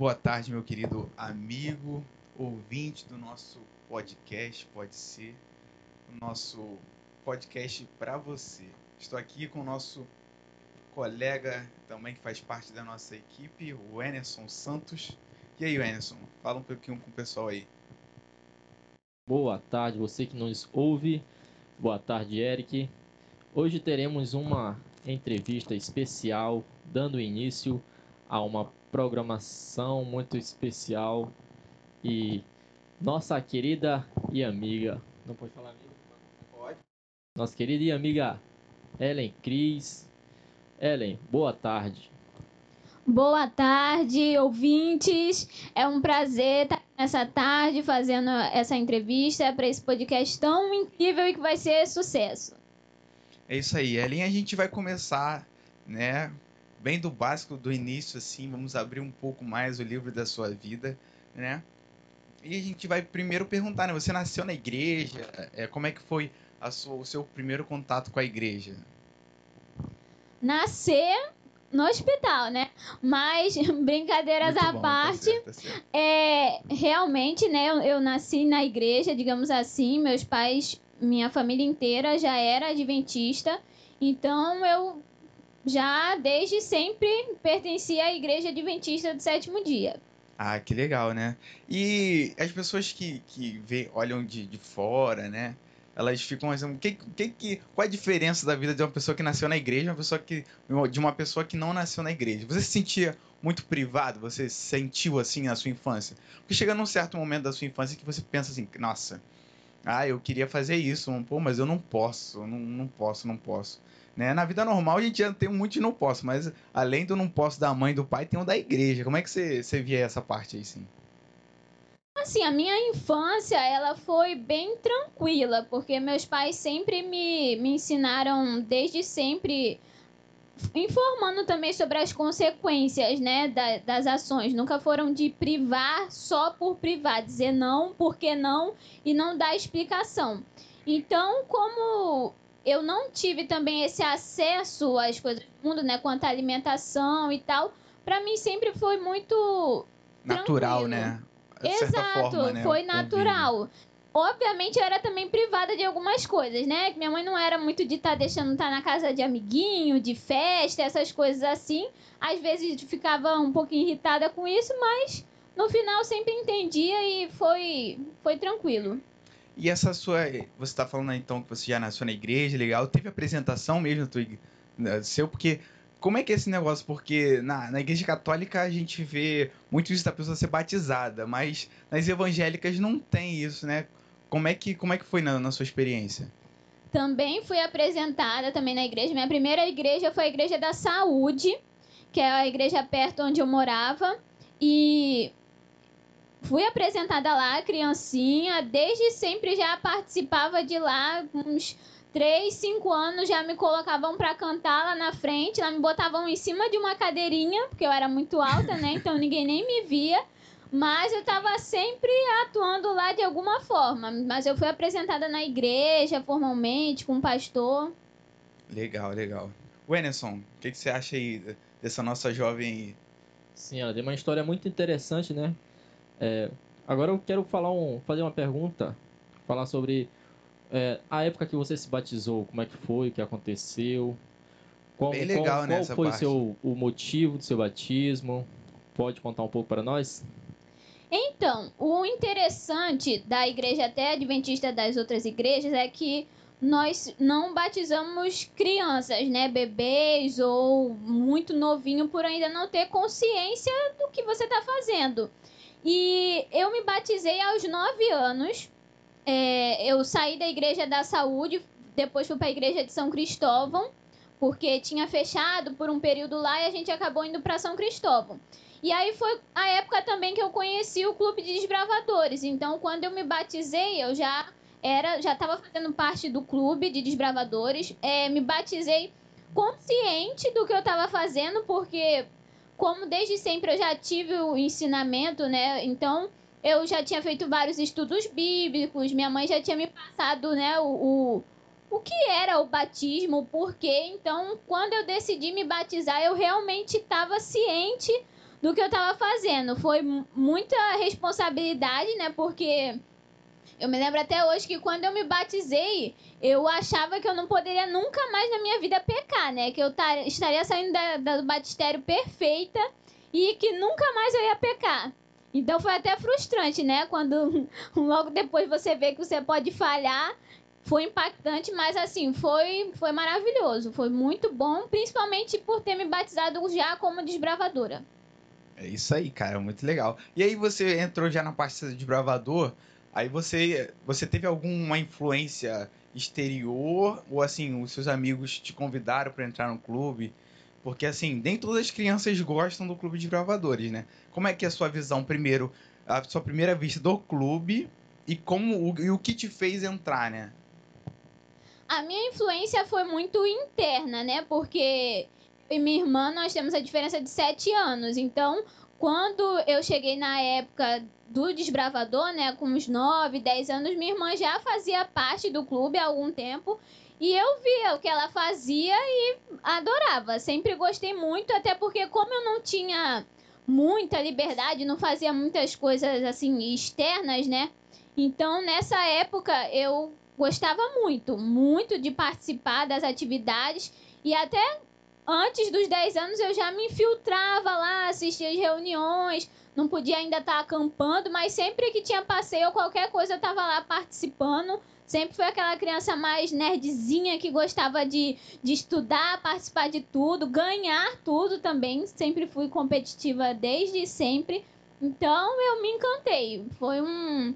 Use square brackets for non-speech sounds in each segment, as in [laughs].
Boa tarde, meu querido amigo, ouvinte do nosso podcast, pode ser o nosso podcast para você. Estou aqui com o nosso colega também que faz parte da nossa equipe, o Enerson Santos. E aí, Enerson, fala um pouquinho com o pessoal aí. Boa tarde, você que nos ouve. Boa tarde, Eric. Hoje teremos uma entrevista especial dando início a uma programação muito especial e nossa querida e amiga, não pode falar amiga? Pode. Nossa querida e amiga Ellen Cris. Ellen, boa tarde. Boa tarde, ouvintes. É um prazer estar nessa tarde fazendo essa entrevista para esse podcast tão incrível e que vai ser sucesso. É isso aí, Ellen. A gente vai começar, né, bem do básico, do início, assim. Vamos abrir um pouco mais o livro da sua vida, né? E a gente vai primeiro perguntar, né? Você nasceu na igreja? É, como é que foi a sua, o seu primeiro contato com a igreja? Nascer no hospital, né? Mas [laughs] brincadeiras Muito à bom, tá parte, tá certo, tá certo. é realmente, né? Eu, eu, nasci na igreja, digamos assim. Meus pais, minha família inteira já era adventista, então eu já desde sempre pertencia à igreja adventista do sétimo dia. Ah, que legal, né? E as pessoas que, que vê, olham de, de fora, né? Elas ficam assim, que, que, que, qual é a diferença da vida de uma pessoa que nasceu na igreja uma pessoa que, de uma pessoa que não nasceu na igreja? Você se sentia muito privado? Você sentiu assim na sua infância? Porque chega num certo momento da sua infância que você pensa assim, nossa, ah, eu queria fazer isso, pô, mas eu não posso, não, não posso, não posso. Né? Na vida normal a gente já tem muito de não posso, mas além do não posso da mãe e do pai, tem o da igreja. Como é que você, você via essa parte aí, sim? Assim, a minha infância, ela foi bem tranquila, porque meus pais sempre me, me ensinaram, desde sempre, informando também sobre as consequências, né, da, das ações. Nunca foram de privar só por privar, dizer não, porque não, e não dar explicação. Então, como eu não tive também esse acesso às coisas do mundo, né, quanto à alimentação e tal, para mim sempre foi muito natural, tranquilo. né? Exato, forma, né, foi natural. Obviamente eu era também privada de algumas coisas, né? Minha mãe não era muito de estar tá deixando estar tá na casa de amiguinho, de festa, essas coisas assim. Às vezes ficava um pouquinho irritada com isso, mas no final sempre entendia e foi, foi tranquilo. E essa sua. Você está falando então que você já nasceu na igreja, legal. Teve apresentação mesmo do seu, porque. Como é que é esse negócio? Porque na, na igreja católica a gente vê muito isso da pessoa ser batizada, mas nas evangélicas não tem isso, né? Como é que, como é que foi na, na sua experiência? Também fui apresentada também na igreja. Minha primeira igreja foi a Igreja da Saúde, que é a igreja perto onde eu morava. E fui apresentada lá, criancinha, desde sempre já participava de lá, uns 3, 5 anos já me colocavam para cantar lá na frente, lá me botavam em cima de uma cadeirinha, porque eu era muito alta, né? Então ninguém nem me via. Mas eu estava sempre atuando lá de alguma forma. Mas eu fui apresentada na igreja, formalmente, com um pastor. Legal, legal. O Enerson, o que, que, você acha aí dessa nossa jovem Sim, ela tem uma história muito interessante, né? É, agora eu quero falar um, fazer uma pergunta, falar sobre é, a época que você se batizou, como é que foi, o que aconteceu, qual, Bem legal, qual, né, qual foi seu, o motivo do seu batismo? Pode contar um pouco para nós? Então, o interessante da igreja até adventista das outras igrejas é que nós não batizamos crianças, né, bebês ou muito novinho por ainda não ter consciência do que você está fazendo. E eu me batizei aos nove anos. É, eu saí da igreja da saúde, depois fui para a igreja de São Cristóvão, porque tinha fechado por um período lá e a gente acabou indo para São Cristóvão. E aí foi a época também que eu conheci o clube de desbravadores. Então, quando eu me batizei, eu já era, já estava fazendo parte do clube de desbravadores. É, me batizei consciente do que eu estava fazendo, porque como desde sempre eu já tive o ensinamento, né? Então eu já tinha feito vários estudos bíblicos, minha mãe já tinha me passado, né, o, o, o que era o batismo, o porquê. Então, quando eu decidi me batizar, eu realmente estava ciente do que eu tava fazendo. Foi mu- muita responsabilidade, né? Porque eu me lembro até hoje que quando eu me batizei, eu achava que eu não poderia nunca mais na minha vida pecar, né? Que eu tar- estaria saindo da, da- do batistério perfeita e que nunca mais eu ia pecar. Então foi até frustrante, né? Quando [laughs] logo depois você vê que você pode falhar. Foi impactante, mas assim, foi, foi maravilhoso. Foi muito bom, principalmente por ter me batizado já como desbravadora. É isso aí, cara, muito legal. E aí você entrou já na parte de bravador, aí você você teve alguma influência exterior ou assim, os seus amigos te convidaram para entrar no clube? Porque assim, nem todas as crianças gostam do clube de bravadores, né? Como é que é a sua visão primeiro, a sua primeira vista do clube e como o, e o que te fez entrar, né? A minha influência foi muito interna, né? Porque e minha irmã, nós temos a diferença de 7 anos. Então, quando eu cheguei na época do desbravador, né? Com uns 9, 10 anos, minha irmã já fazia parte do clube há algum tempo. E eu via o que ela fazia e adorava. Sempre gostei muito, até porque como eu não tinha muita liberdade, não fazia muitas coisas assim externas, né? Então, nessa época, eu gostava muito, muito de participar das atividades e até antes dos 10 anos eu já me infiltrava lá, assistia as reuniões, não podia ainda estar acampando, mas sempre que tinha passeio ou qualquer coisa eu estava lá participando. Sempre fui aquela criança mais nerdzinha que gostava de, de estudar, participar de tudo, ganhar tudo também. Sempre fui competitiva desde sempre. Então eu me encantei. Foi um,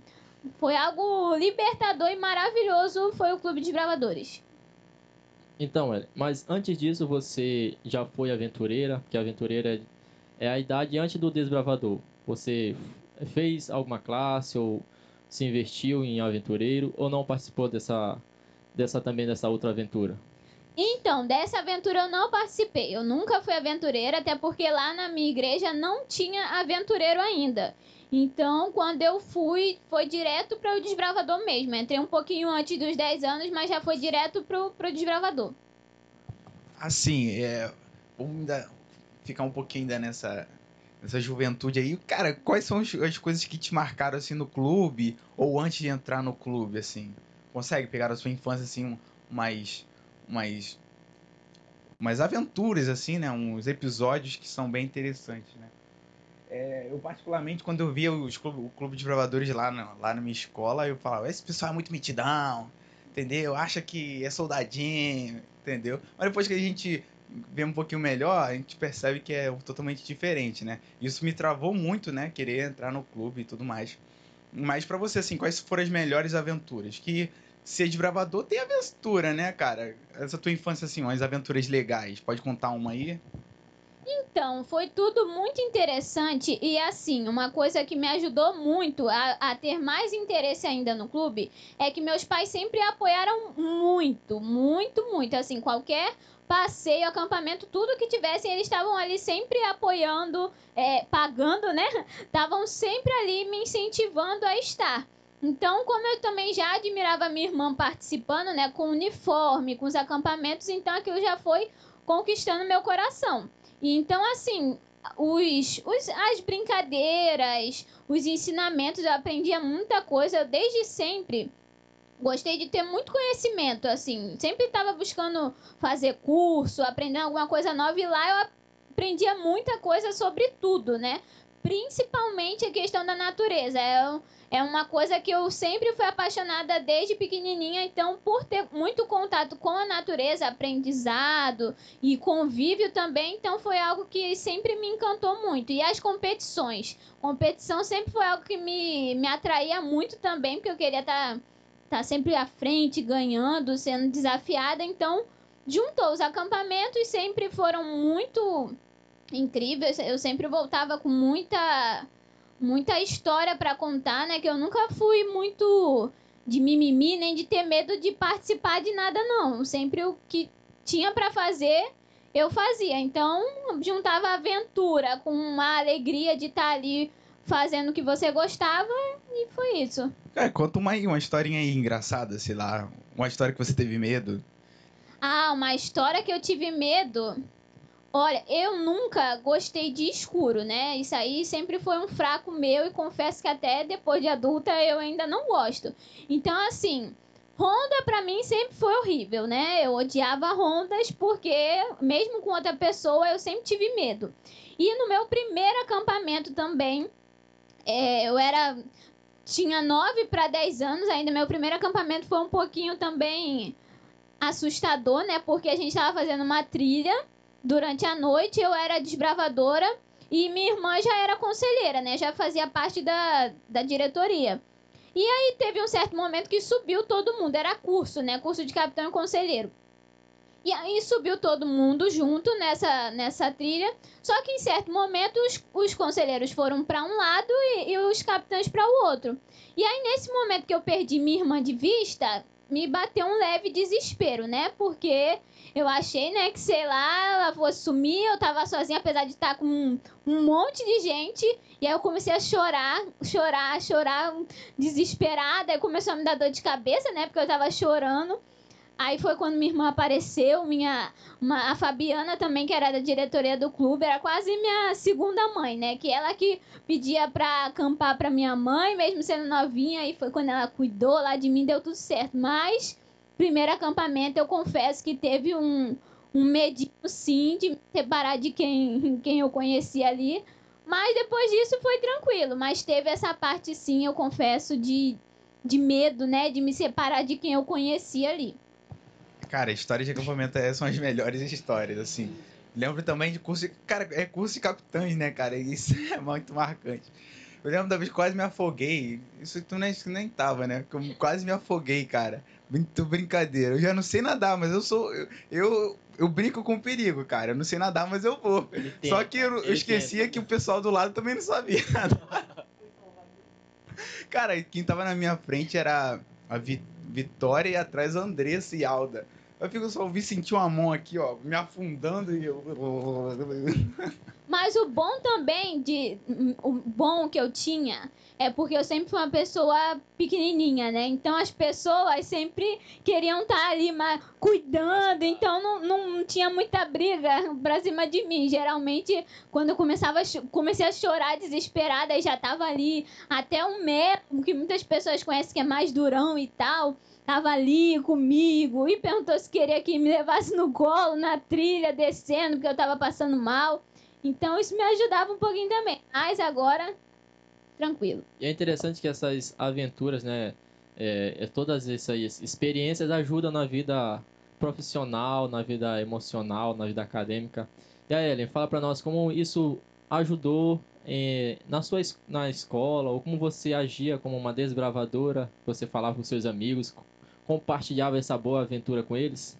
foi algo libertador e maravilhoso. Foi o Clube de Bravadores. Então, mas antes disso você já foi aventureira, que aventureira é a idade antes do desbravador. Você fez alguma classe ou se investiu em aventureiro ou não participou dessa dessa também dessa outra aventura? Então, dessa aventura eu não participei. Eu nunca fui aventureira, até porque lá na minha igreja não tinha aventureiro ainda. Então, quando eu fui, foi direto para o desbravador mesmo. Entrei um pouquinho antes dos 10 anos, mas já foi direto pro, pro desbravador. Assim, é, vamos ainda ficar um pouquinho ainda nessa, nessa juventude aí. Cara, quais são as, as coisas que te marcaram assim no clube ou antes de entrar no clube, assim? Consegue pegar a sua infância assim, mais, mais, mais aventuras assim, né? Uns episódios que são bem interessantes, né? É, eu particularmente quando eu via os clube, o clube de bravadores lá na, lá na minha escola, eu falava, esse pessoal é muito mitidão, entendeu? Acha que é soldadinho, entendeu? Mas depois que a gente vê um pouquinho melhor, a gente percebe que é totalmente diferente, né? Isso me travou muito, né? Querer entrar no clube e tudo mais. Mas pra você, assim, quais foram as melhores aventuras? Que ser desbravador tem aventura, né, cara? Essa tua infância, assim, umas aventuras legais. Pode contar uma aí? Então, foi tudo muito interessante e assim, uma coisa que me ajudou muito a, a ter mais interesse ainda no clube é que meus pais sempre apoiaram muito, muito, muito. Assim, qualquer passeio, acampamento, tudo que tivessem, eles estavam ali sempre apoiando, é, pagando, né? [laughs] Estavam sempre ali me incentivando a estar. Então, como eu também já admirava minha irmã participando, né, com uniforme, com os acampamentos, então aquilo já foi conquistando meu coração. E então, assim, os, os, as brincadeiras, os ensinamentos, eu aprendia muita coisa desde sempre. Gostei de ter muito conhecimento, assim. Sempre estava buscando fazer curso, aprender alguma coisa nova e lá eu aprendia muita coisa sobre tudo, né? Principalmente a questão da natureza. É, é uma coisa que eu sempre fui apaixonada desde pequenininha, então por ter muito contato com a natureza, aprendizado e convívio também, então foi algo que sempre me encantou muito. E as competições, competição sempre foi algo que me, me atraía muito também, porque eu queria estar tá sempre à frente, ganhando, sendo desafiada, então juntou os acampamentos sempre foram muito incríveis. Eu sempre voltava com muita muita história para contar, né? Que eu nunca fui muito de mimimi nem de ter medo de participar de nada, não. Sempre o que tinha para fazer, eu fazia. Então, juntava a aventura com uma alegria de estar ali fazendo o que você gostava e foi isso. Cara, conta uma uma historinha aí engraçada, sei lá. Uma história que você teve medo. Ah, uma história que eu tive medo. Olha, eu nunca gostei de escuro, né? Isso aí sempre foi um fraco meu e confesso que até depois de adulta eu ainda não gosto. Então, assim, Honda pra mim sempre foi horrível, né? Eu odiava Hondas porque, mesmo com outra pessoa, eu sempre tive medo. E no meu primeiro acampamento também, é, eu era. Tinha 9 para 10 anos ainda. Meu primeiro acampamento foi um pouquinho também assustador, né? Porque a gente estava fazendo uma trilha durante a noite eu era desbravadora e minha irmã já era conselheira, né? Já fazia parte da, da diretoria. E aí teve um certo momento que subiu todo mundo, era curso, né? Curso de capitão e conselheiro. E aí subiu todo mundo junto nessa, nessa trilha. Só que em certo momento os, os conselheiros foram para um lado e, e os capitães para o outro. E aí nesse momento que eu perdi minha irmã de vista, me bateu um leve desespero, né? Porque eu achei, né, que sei lá, ela fosse sumir, eu tava sozinha, apesar de estar com um, um monte de gente. E aí eu comecei a chorar, chorar, chorar, desesperada. Aí começou a me dar dor de cabeça, né? Porque eu tava chorando. Aí foi quando minha irmã apareceu, minha uma, a Fabiana também, que era da diretoria do clube, era quase minha segunda mãe, né? Que ela que pedia pra acampar pra minha mãe, mesmo sendo novinha, e foi quando ela cuidou lá de mim, deu tudo certo. Mas, primeiro acampamento, eu confesso que teve um, um medinho, sim, de me separar de quem, [laughs] quem eu conhecia ali. Mas depois disso foi tranquilo. Mas teve essa parte, sim, eu confesso, de, de medo, né? De me separar de quem eu conhecia ali. Cara, histórias de acampamento é, são as melhores histórias, assim. Lembro também de curso de. Cara, é curso de capitães, né, cara? Isso é muito marcante. Eu lembro da vez que quase me afoguei. Isso tu nem, nem tava, né? Que eu quase me afoguei, cara. Muito brincadeira. Eu já não sei nadar, mas eu sou. Eu, eu, eu brinco com perigo, cara. Eu não sei nadar, mas eu vou. Tenta, Só que eu, eu esquecia tenta. que o pessoal do lado também não sabia [laughs] nadar. cara, quem tava na minha frente era a Vitória e atrás a Andressa e Alda. Eu fico só ouvi sentir uma mão aqui, ó, me afundando e eu. [laughs] Mas o bom também de. O bom que eu tinha é porque eu sempre fui uma pessoa pequenininha, né? Então as pessoas sempre queriam estar tá ali mas, cuidando, então não, não tinha muita briga pra cima de mim. Geralmente, quando eu começava comecei a chorar desesperada, já tava ali até um metro, que muitas pessoas conhecem que é mais durão e tal tava ali comigo e perguntou se queria que me levasse no colo, na trilha, descendo, porque eu tava passando mal. Então isso me ajudava um pouquinho também. Mas agora, tranquilo. E é interessante que essas aventuras, né? É, é todas essas experiências ajudam na vida profissional, na vida emocional, na vida acadêmica. E a Ellen, fala para nós como isso ajudou é, na sua na escola, ou como você agia como uma desbravadora, você falava com seus amigos, compartilhava essa boa aventura com eles?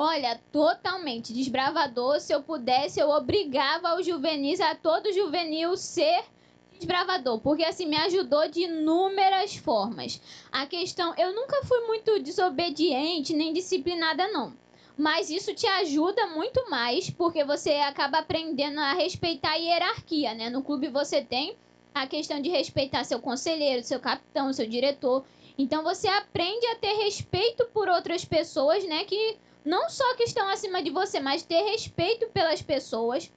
Olha, totalmente. Desbravador, se eu pudesse, eu obrigava os juvenis, a todo juvenil ser desbravador, porque assim me ajudou de inúmeras formas. A questão, eu nunca fui muito desobediente nem disciplinada não. Mas isso te ajuda muito mais, porque você acaba aprendendo a respeitar a hierarquia, né? No clube você tem a questão de respeitar seu conselheiro, seu capitão, seu diretor. Então você aprende a ter respeito por outras pessoas, né? Que não só que estão acima de você, mas ter respeito pelas pessoas.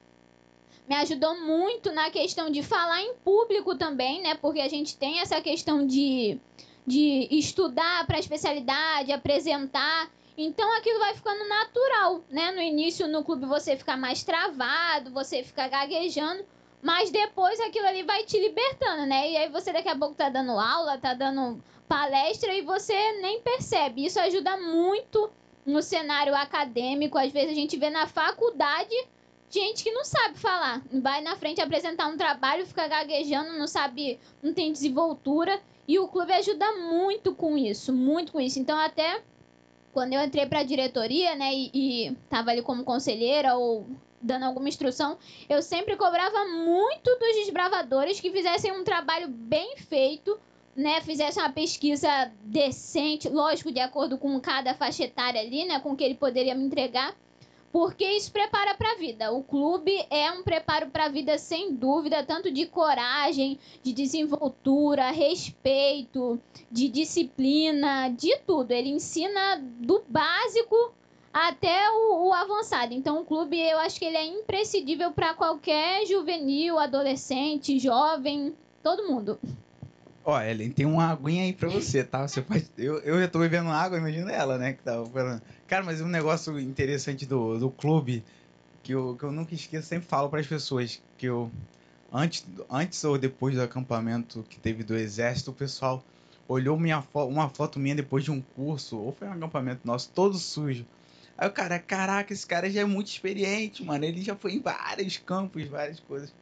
Me ajudou muito na questão de falar em público também, né? Porque a gente tem essa questão de, de estudar para especialidade, apresentar. Então aquilo vai ficando natural, né? No início no clube você fica mais travado, você fica gaguejando, mas depois aquilo ali vai te libertando, né? E aí você daqui a pouco tá dando aula, tá dando palestra e você nem percebe. Isso ajuda muito no cenário acadêmico. Às vezes a gente vê na faculdade gente que não sabe falar. Vai na frente apresentar um trabalho, fica gaguejando, não sabe, não tem desenvoltura. E o clube ajuda muito com isso, muito com isso. Então, até quando eu entrei para a diretoria, né, e, e tava ali como conselheira ou dando alguma instrução, eu sempre cobrava muito dos desbravadores que fizessem um trabalho bem feito, né, fizesse uma pesquisa decente, lógico, de acordo com cada faixa etária ali, né, com o que ele poderia me entregar, porque isso prepara para a vida. O clube é um preparo para a vida sem dúvida, tanto de coragem, de desenvoltura, respeito, de disciplina, de tudo. Ele ensina do básico até o, o avançado. Então o clube eu acho que ele é imprescindível para qualquer juvenil, adolescente, jovem, todo mundo. Ó, Ellen, tem uma aguinha aí pra você, tá? Você pode... eu, eu já tô bebendo água, imagina ela, né? Que tá Cara, mas um negócio interessante do, do clube que eu, que eu nunca esqueço, sempre falo para as pessoas que eu. Antes, antes ou depois do acampamento que teve do exército, o pessoal olhou minha fo uma foto minha depois de um curso, ou foi um acampamento nosso, todo sujo. Aí o cara, caraca, esse cara já é muito experiente, mano. Ele já foi em vários campos, várias coisas.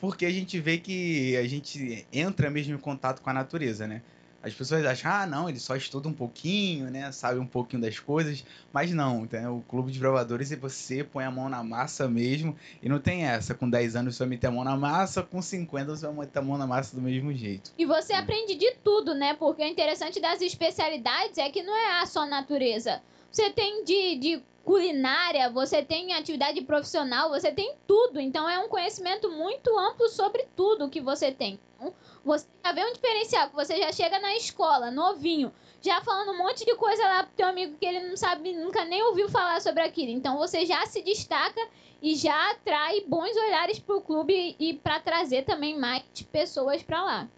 Porque a gente vê que a gente entra mesmo em contato com a natureza, né? As pessoas acham, ah, não, ele só estuda um pouquinho, né? Sabe um pouquinho das coisas. Mas não, entendeu? o clube de provadores é você põe a mão na massa mesmo. E não tem essa. Com 10 anos você vai meter a mão na massa, com 50 você vai meter a mão na massa do mesmo jeito. E você aprende de tudo, né? Porque o interessante das especialidades é que não é a só natureza. Você tem de, de culinária, você tem atividade profissional, você tem tudo. Então é um conhecimento muito amplo sobre tudo que você tem. Então, você já vê um diferencial, que você já chega na escola, novinho, já falando um monte de coisa lá pro teu amigo que ele não sabe, nunca nem ouviu falar sobre aquilo. Então você já se destaca e já atrai bons olhares pro clube e para trazer também mais pessoas para lá.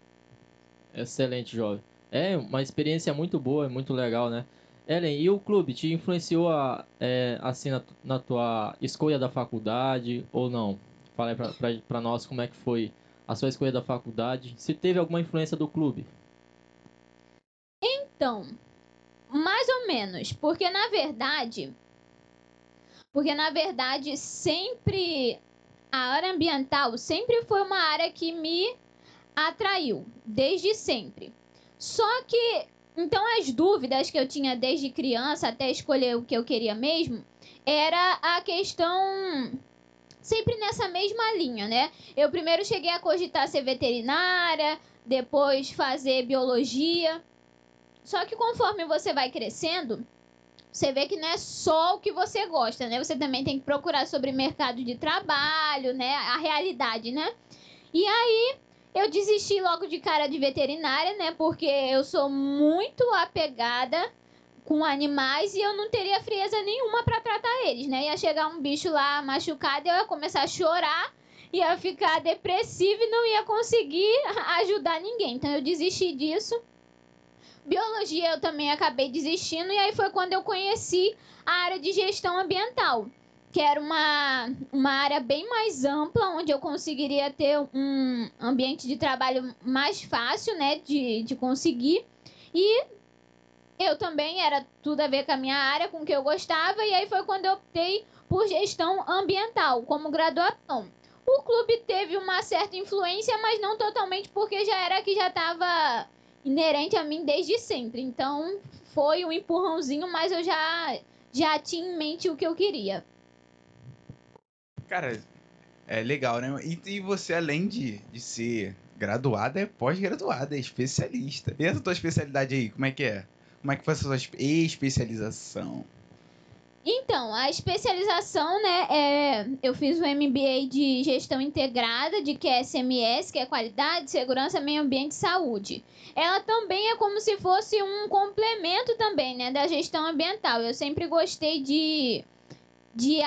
Excelente, jovem. É uma experiência muito boa, muito legal, né? Ellen, e o clube te influenciou a, é, assim na, na, tua escolha da faculdade ou não? Fala aí para nós como é que foi a sua escolha da faculdade, se teve alguma influência do clube. Então, mais ou menos, porque na verdade, porque na verdade sempre a área ambiental sempre foi uma área que me atraiu, desde sempre. Só que então as dúvidas que eu tinha desde criança até escolher o que eu queria mesmo era a questão sempre nessa mesma linha, né? Eu primeiro cheguei a cogitar ser veterinária, depois fazer biologia. Só que conforme você vai crescendo, você vê que não é só o que você gosta, né? Você também tem que procurar sobre mercado de trabalho, né? A realidade, né? E aí eu desisti logo de cara de veterinária, né? Porque eu sou muito apegada com animais e eu não teria frieza nenhuma para tratar eles, né? Ia chegar um bicho lá machucado eu ia começar a chorar, ia ficar depressiva e não ia conseguir ajudar ninguém. Então eu desisti disso. Biologia eu também acabei desistindo e aí foi quando eu conheci a área de gestão ambiental, que era uma, uma área bem mais ampla, onde eu conseguiria ter um ambiente de trabalho mais fácil, né, de, de conseguir. E eu também era tudo a ver com a minha área, com o que eu gostava, e aí foi quando eu optei por gestão ambiental como graduação. O clube teve uma certa influência, mas não totalmente, porque já era que já estava inerente a mim desde sempre. Então foi um empurrãozinho, mas eu já, já tinha em mente o que eu queria. Cara, é legal, né? E, e você, além de, de ser graduada, é pós-graduada, é especialista. E essa tua especialidade aí, como é que é? Como é que foi a sua especialização? Então, a especialização, né, é, eu fiz o MBA de Gestão Integrada, de QSMS, que é Qualidade, Segurança, Meio Ambiente e Saúde. Ela também é como se fosse um complemento também, né, da gestão ambiental. Eu sempre gostei de, de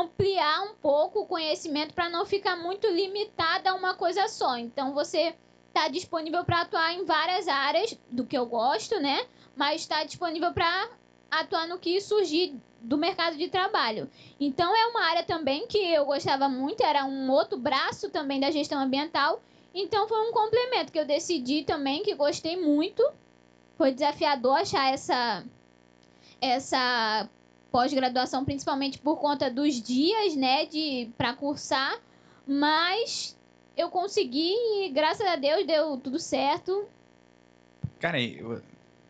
ampliar um pouco o conhecimento para não ficar muito limitada a uma coisa só. Então, você está disponível para atuar em várias áreas do que eu gosto, né? mas está disponível para atuar no que surgir do mercado de trabalho. Então é uma área também que eu gostava muito, era um outro braço também da gestão ambiental. Então foi um complemento que eu decidi também, que gostei muito. Foi desafiador achar essa essa pós-graduação, principalmente por conta dos dias, né, de para cursar, mas eu consegui e graças a Deus deu tudo certo. Cara,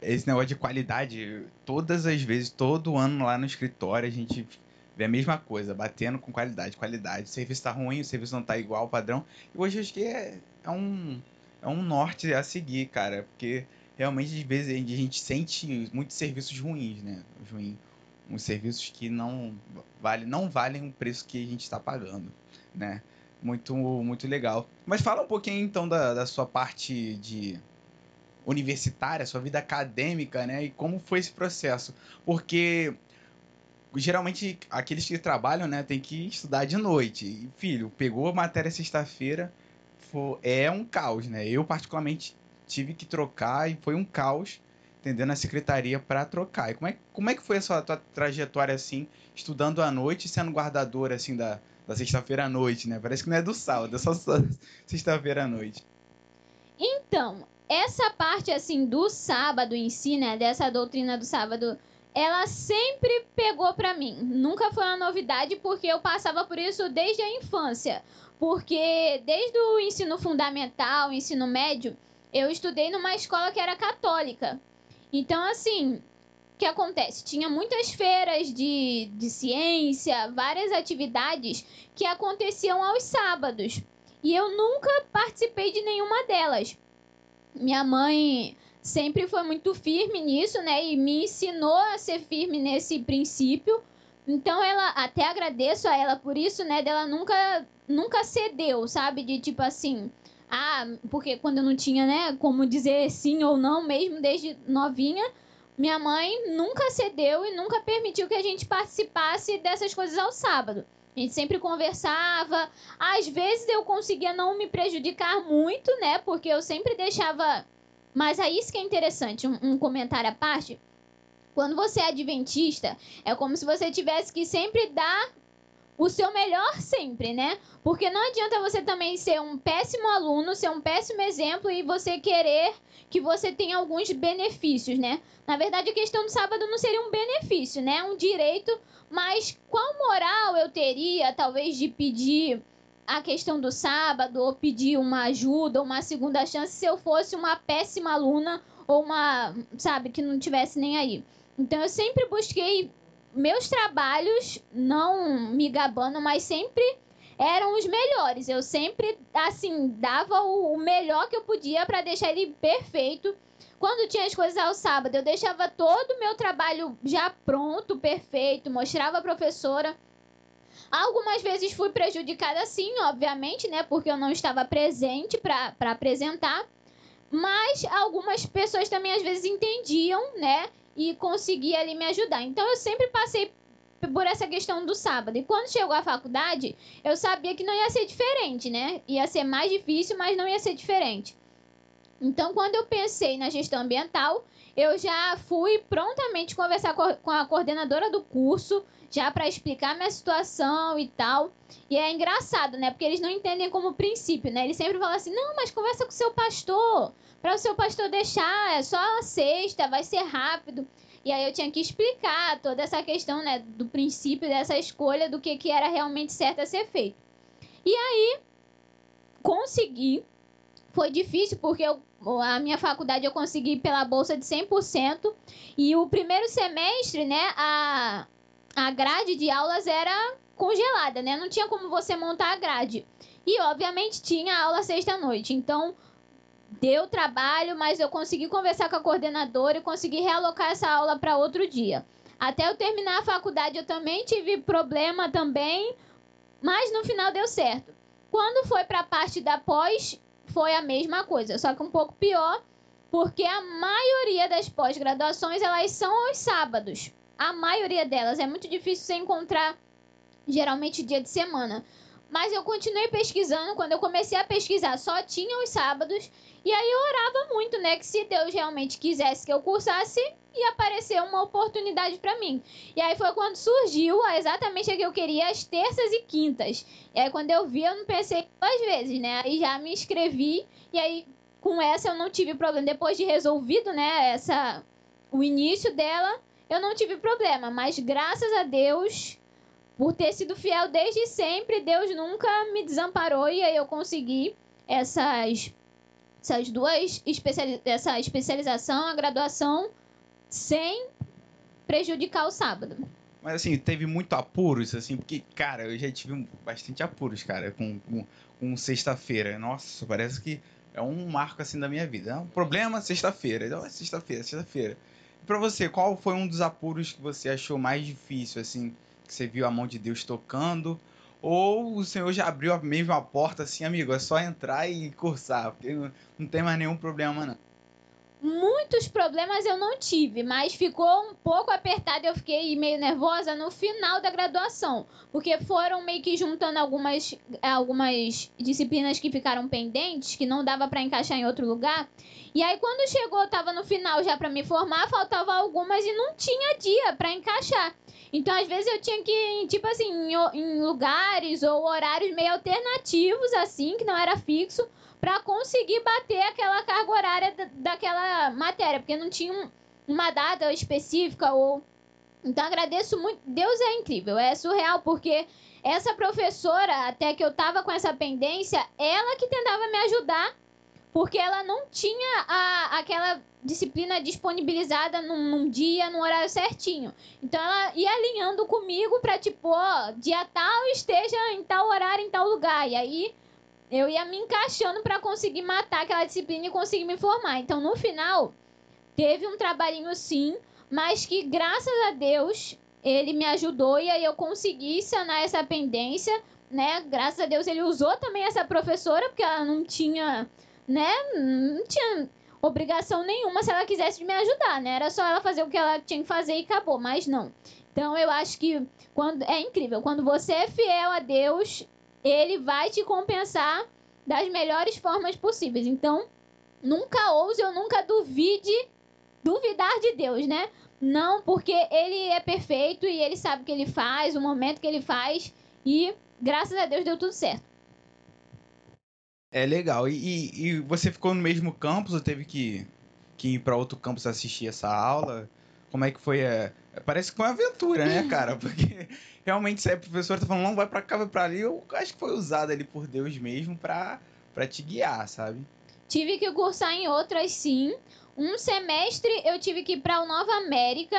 esse negócio de qualidade, todas as vezes, todo ano lá no escritório, a gente vê a mesma coisa, batendo com qualidade, qualidade. O serviço tá ruim, o serviço não tá igual ao padrão. E hoje acho que é, é um, é um norte a seguir, cara, porque realmente às vezes a gente sente muitos serviços ruins, né? Ruim. Uns serviços que não, vale, não valem o preço que a gente está pagando, né? Muito, muito legal. Mas fala um pouquinho então da, da sua parte de universitária, sua vida acadêmica, né? E como foi esse processo? Porque geralmente aqueles que trabalham, né, tem que estudar de noite. E, filho, pegou a matéria sexta-feira, é um caos, né? Eu, particularmente, tive que trocar e foi um caos, entendendo a secretaria para trocar. E como é, como é que foi a sua tua trajetória, assim, estudando à noite e sendo guardador, assim, da, da sexta-feira à noite, né? Parece que não é do sábado, é só [laughs] sexta-feira à noite. Então, essa parte, assim, do sábado em si, né? Dessa doutrina do sábado ela sempre pegou para mim. Nunca foi uma novidade porque eu passava por isso desde a infância. Porque desde o ensino fundamental, ensino médio, eu estudei numa escola que era católica. Então, assim, o que acontece? Tinha muitas feiras de, de ciência, várias atividades que aconteciam aos sábados. E eu nunca participei de nenhuma delas. Minha mãe sempre foi muito firme nisso, né? E me ensinou a ser firme nesse princípio. Então ela até agradeço a ela por isso, né? Dela nunca nunca cedeu, sabe? De tipo assim, ah, porque quando eu não tinha, né, como dizer sim ou não, mesmo desde novinha, minha mãe nunca cedeu e nunca permitiu que a gente participasse dessas coisas ao sábado. A gente sempre conversava. Às vezes eu conseguia não me prejudicar muito, né? Porque eu sempre deixava mas aí isso que é interessante, um, um comentário à parte. Quando você é adventista, é como se você tivesse que sempre dar o seu melhor sempre, né? Porque não adianta você também ser um péssimo aluno, ser um péssimo exemplo e você querer que você tenha alguns benefícios, né? Na verdade, a questão do sábado não seria um benefício, né? Um direito, mas qual moral eu teria, talvez, de pedir a questão do sábado ou pedir uma ajuda, uma segunda chance se eu fosse uma péssima aluna ou uma, sabe, que não tivesse nem aí. Então eu sempre busquei meus trabalhos, não me gabando, mas sempre eram os melhores. Eu sempre, assim, dava o, melhor que eu podia para deixar ele perfeito. Quando tinha as coisas ao sábado, eu deixava todo o meu trabalho já pronto, perfeito, mostrava a professora. Algumas vezes fui prejudicada sim, obviamente, né? Porque eu não estava presente para apresentar. Mas algumas pessoas também às vezes entendiam, né? E conseguiam ali me ajudar. Então eu sempre passei por essa questão do sábado. E quando chegou a faculdade, eu sabia que não ia ser diferente, né? Ia ser mais difícil, mas não ia ser diferente. Então, quando eu pensei na gestão ambiental, eu já fui prontamente conversar com a coordenadora do curso, já para explicar minha situação e tal. E é engraçado, né? Porque eles não entendem como princípio, né? Eles sempre falam assim: não, mas conversa com o seu pastor, para o seu pastor deixar, é só sexta, vai ser rápido. E aí eu tinha que explicar toda essa questão, né, do princípio dessa escolha, do que, que era realmente certo a ser feito. E aí, consegui. Foi difícil porque eu a minha faculdade eu consegui pela bolsa de 100%. E o primeiro semestre, né, a, a grade de aulas era congelada, né? Não tinha como você montar a grade. E, obviamente, tinha aula sexta-noite. Então, deu trabalho, mas eu consegui conversar com a coordenadora e consegui realocar essa aula para outro dia. Até eu terminar a faculdade, eu também tive problema também, mas no final deu certo. Quando foi para a parte da pós, foi a mesma coisa, só que um pouco pior, porque a maioria das pós-graduações elas são aos sábados. A maioria delas é muito difícil você encontrar geralmente dia de semana. Mas eu continuei pesquisando, quando eu comecei a pesquisar, só tinha os sábados, e aí eu orava muito, né, que se Deus realmente quisesse que eu cursasse, ia aparecer uma oportunidade para mim. E aí foi quando surgiu exatamente a que eu queria, as terças e quintas. E aí quando eu vi, eu não pensei duas vezes, né? Aí já me inscrevi e aí com essa eu não tive problema. Depois de resolvido, né, essa o início dela, eu não tive problema, mas graças a Deus por ter sido fiel desde sempre, Deus nunca me desamparou e aí eu consegui essas essas duas especializ essa especialização, a graduação sem prejudicar o sábado. Mas assim, teve muito apuros, assim, porque, cara, eu já tive bastante apuros, cara, com, com, com sexta-feira. Nossa, parece que é um marco, assim, da minha vida. É um problema, sexta-feira. Então, é sexta-feira, sexta-feira. E pra você, qual foi um dos apuros que você achou mais difícil, assim, que você viu a mão de Deus tocando? Ou o Senhor já abriu a mesma porta, assim, amigo, é só entrar e cursar, porque não, não tem mais nenhum problema, não. Muitos problemas eu não tive, mas ficou um pouco apertado, eu fiquei meio nervosa no final da graduação, porque foram meio que juntando algumas, algumas disciplinas que ficaram pendentes, que não dava para encaixar em outro lugar. E aí quando chegou, tava no final já para me formar, faltava algumas e não tinha dia para encaixar. Então, às vezes eu tinha que ir, tipo assim, em, em lugares ou horários meio alternativos assim, que não era fixo, para conseguir bater aquela carga horária daquela matéria, porque não tinha um, uma data específica ou então agradeço muito. Deus é incrível, é surreal porque essa professora, até que eu tava com essa pendência, ela que tentava me ajudar, porque ela não tinha a, aquela disciplina disponibilizada num, num dia, num horário certinho. Então ela ia alinhando comigo para tipo, ó, dia tal esteja em tal horário, em tal lugar. E aí eu ia me encaixando para conseguir matar aquela disciplina e conseguir me formar. Então, no final, teve um trabalhinho sim, mas que graças a Deus ele me ajudou e aí eu consegui sanar essa pendência, né? Graças a Deus ele usou também essa professora, porque ela não tinha, né? Não tinha obrigação nenhuma se ela quisesse me ajudar, né? Era só ela fazer o que ela tinha que fazer e acabou, mas não. Então eu acho que quando é incrível, quando você é fiel a Deus, ele vai te compensar das melhores formas possíveis. Então, nunca ouse ou nunca duvide, duvidar de Deus, né? Não, porque ele é perfeito e ele sabe o que ele faz, o momento que ele faz e graças a Deus deu tudo certo. É legal. E, e, e você ficou no mesmo campus ou teve que, que ir para outro campus assistir essa aula? Como é que foi? É... Parece que foi uma aventura, né, cara? [laughs] Porque realmente se a professora tá falando, não, vai pra cá, vai pra ali, eu acho que foi usada ali por Deus mesmo pra, pra te guiar, sabe? Tive que cursar em outras sim. Um semestre eu tive que ir pra Nova América,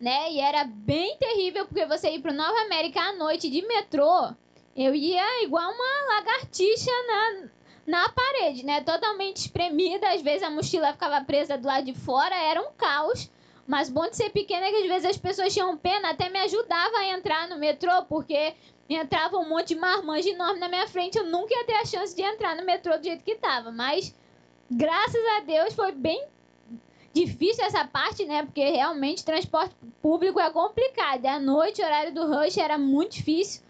né? E era bem terrível, porque você ir pro Nova América à noite de metrô, eu ia igual uma lagartixa na, na parede, né? Totalmente espremida. Às vezes a mochila ficava presa do lado de fora, era um caos. Mas bom de ser pequena é que às vezes as pessoas tinham pena, até me ajudava a entrar no metrô, porque entrava um monte de marmanjo enorme na minha frente, eu nunca ia ter a chance de entrar no metrô do jeito que tava. Mas graças a Deus foi bem difícil essa parte, né? Porque realmente transporte público é complicado. À noite, o horário do rush era muito difícil,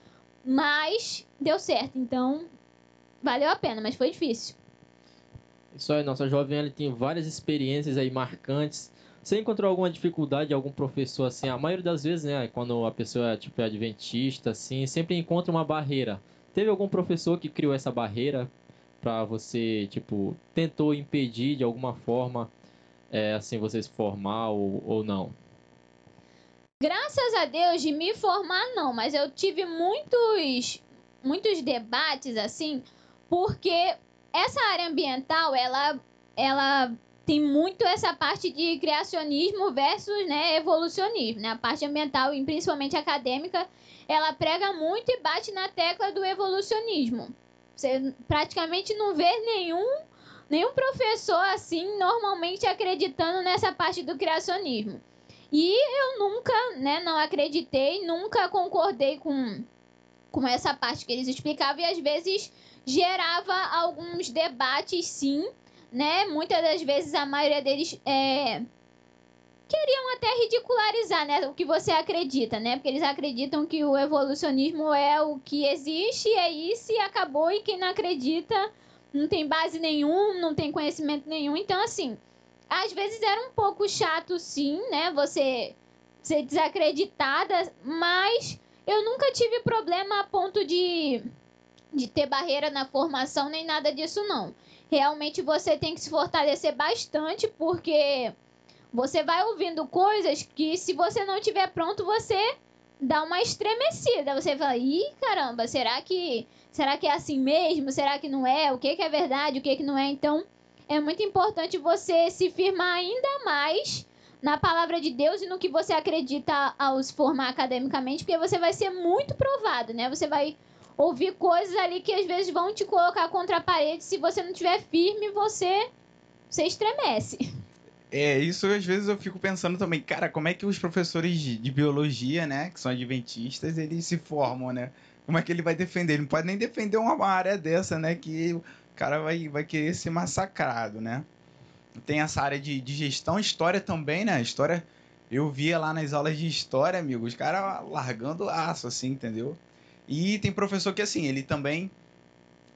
mas deu certo. Então, valeu a pena, mas foi difícil. Isso aí, nossa jovem ela tem várias experiências aí marcantes você encontrou alguma dificuldade, algum professor assim? A maioria das vezes, né, quando a pessoa tipo, é adventista, assim, sempre encontra uma barreira. Teve algum professor que criou essa barreira para você, tipo, tentou impedir de alguma forma, é, assim, você se formar ou, ou não? Graças a Deus, de me formar não, mas eu tive muitos, muitos debates assim, porque essa área ambiental, ela, ela tem muito essa parte de criacionismo versus né, evolucionismo. Né? A parte ambiental e principalmente acadêmica, ela prega muito e bate na tecla do evolucionismo. Você praticamente não vê nenhum, nenhum professor assim normalmente acreditando nessa parte do criacionismo. E eu nunca, né, não acreditei, nunca concordei com, com essa parte que eles explicavam e às vezes gerava alguns debates sim né? Muitas das vezes a maioria deles é, queriam até ridicularizar, né, o que você acredita, né? Porque eles acreditam que o evolucionismo é o que existe, é isso e acabou e quem não acredita não tem base nenhum, não tem conhecimento nenhum. Então assim, às vezes era um pouco chato sim, né? Você ser desacreditada, mas eu nunca tive problema a ponto de de ter barreira na formação nem nada disso não realmente você tem que se fortalecer bastante, porque você vai ouvindo coisas que se você não tiver pronto, você dá uma estremecida. Você fala, ih, caramba, será que será que é assim mesmo? Será que não é? O que, que é verdade? O que, que não é? Então, é muito importante você se firmar ainda mais na palavra de Deus e no que você acredita ao se formar academicamente, porque você vai ser muito provado, né? Você vai ouvir coisas ali que às vezes vão te colocar contra a parede. Se você não tiver firme, você, você estremece. É, isso às vezes eu fico pensando também, cara, como é que os professores de, biologia, né, que são adventistas, eles se formam, né? Como é que ele vai defender? Ele não pode nem defender uma área dessa, né, que o cara vai, vai querer ser massacrado, né? Tem essa área de, de gestão, história também, né? História, eu via lá nas aulas de história, amigo, os caras largando aço, assim, entendeu? E tem professor que, assim, ele também.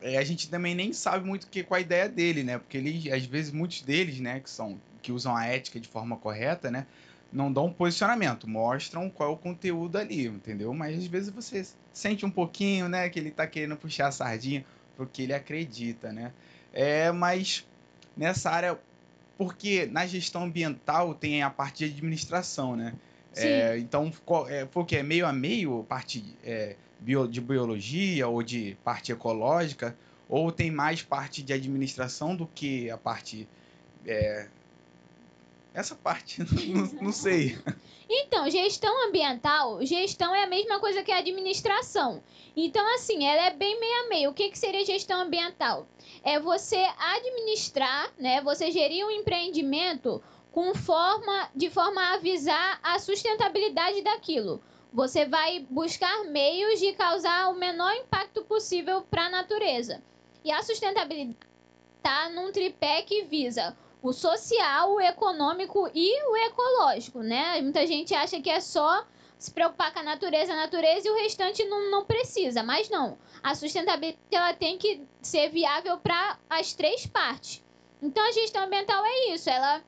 é, a gente também nem sabe muito que, qual a ideia dele, né? Porque ele, às vezes, muitos deles, né, que são que usam a ética de forma correta, né? Não dão um posicionamento, mostram qual é o conteúdo ali, entendeu? Mas às vezes você sente um pouquinho, né, que ele tá querendo puxar a sardinha porque ele acredita, né? É, mas nessa área, porque na gestão ambiental tem a parte de administração, né? Sim. É, então, qual- é, foi o que? É meio a meio, parte é, bio- de biologia ou de parte ecológica? Ou tem mais parte de administração do que a parte. Essa parte, [laughs] não, não sei. Então, gestão ambiental, gestão é a mesma coisa que administração. Então, assim, ela é bem meio a meio. O que, que seria gestão ambiental? É você administrar, né? Você gerir um empreendimento com forma, de forma a avisar a sustentabilidade daquilo. Você vai buscar meios de causar o menor impacto possível para a natureza. E a sustentabilidade está num tripé que visa o social, o econômico e o ecológico, né? Muita gente acha que é só se preocupar com a natureza, a natureza e o restante não, não precisa, mas não. A sustentabilidade ela tem que ser viável para as três partes. Então a gestão ambiental é isso, ela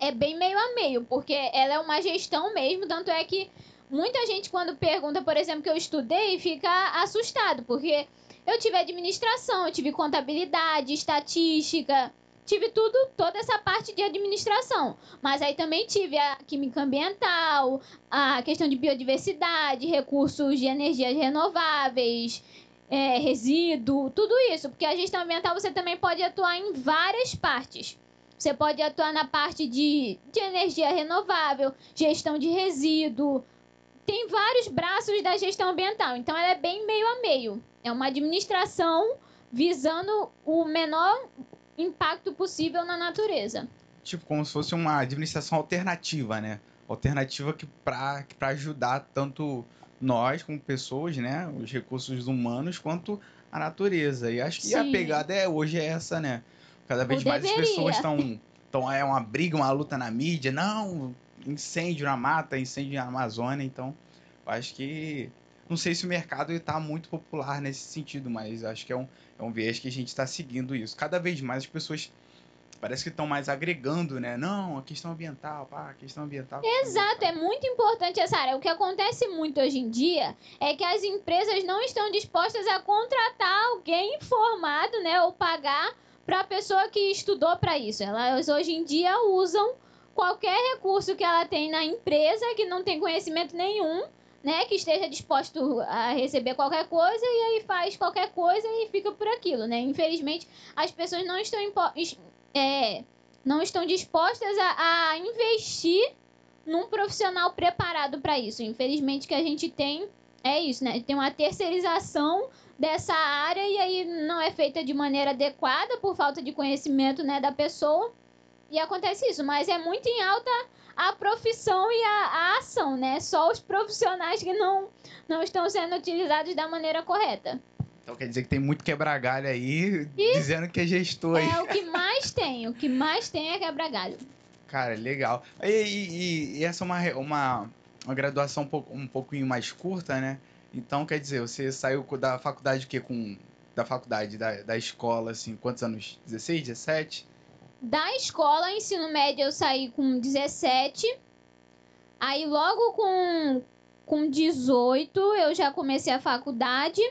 é bem meio a meio, porque ela é uma gestão mesmo, tanto é que muita gente quando pergunta, por exemplo, que eu estudei, fica assustado, porque eu tive administração, eu tive contabilidade, estatística, tive tudo, toda essa parte de administração. Mas aí também tive a química ambiental, a questão de biodiversidade, recursos de energias renováveis, é, resíduo, tudo isso. Porque a gestão ambiental você também pode atuar em várias partes. Você pode atuar na parte de, de energia renovável, gestão de resíduo. Tem vários braços da gestão ambiental. Então ela é bem meio a meio. É uma administração visando o menor impacto possível na natureza. Tipo, como se fosse uma administração alternativa, né? Alternativa que para que pra ajudar tanto nós como pessoas, né? Os recursos humanos, quanto a natureza. E acho que a Sim. pegada é hoje é essa, né? Cada vez Ou mais as deveria. pessoas estão. Então [laughs] é uma briga, uma luta na mídia. Não, incêndio na mata, incêndio na Amazônia. Então, eu acho que. Não sei se o mercado está muito popular nesse sentido, mas acho que é um, é um viés que a gente está seguindo isso. Cada vez mais as pessoas parece que estão mais agregando, né? Não, a questão ambiental, pá, a questão ambiental. Exato, é muito importante essa área. O que acontece muito hoje em dia é que as empresas não estão dispostas a contratar alguém formado, né, ou pagar para a pessoa que estudou para isso. Elas hoje em dia usam qualquer recurso que ela tem na empresa que não tem conhecimento nenhum, né, que esteja disposto a receber qualquer coisa e aí faz qualquer coisa e fica por aquilo, né? Infelizmente, as pessoas não estão é, não estão dispostas a, a investir num profissional preparado para isso. Infelizmente, que a gente tem é isso, né? Tem uma terceirização dessa área e aí não é feita de maneira adequada por falta de conhecimento, né, da pessoa. E acontece isso, mas é muito em alta a profissão e a, a ação, né? Só os profissionais que não, não estão sendo utilizados da maneira correta. Então quer dizer que tem muito quebra-galho aí, dizendo que é gestor aí. É o que mais tem, o que mais tem é quebra-galho. Cara, legal. E, e- e- e essa é uma, uma, uma graduação um, pouco, um pouquinho mais curta, né? Então, quer dizer, você saiu da faculdade o quê? Com, da faculdade, da, da escola, assim, quantos anos? 16, 17? Da escola, ensino médio, eu saí com 17. Aí, logo com, com 18, eu já comecei a faculdade.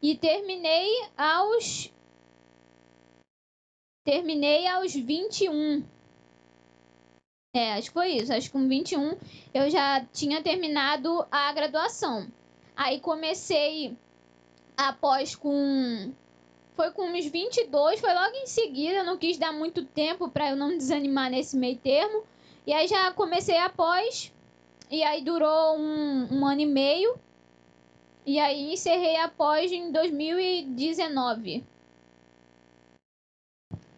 E terminei aos. Terminei aos 21. É, acho que foi isso. Acho que com 21 eu já tinha terminado a graduação. Aí comecei após com foi com uns 22, foi logo em seguida, não quis dar muito tempo pra eu não desanimar nesse meio termo. E aí já comecei após, e aí durou um, um ano e meio. E aí encerrei após em 2019.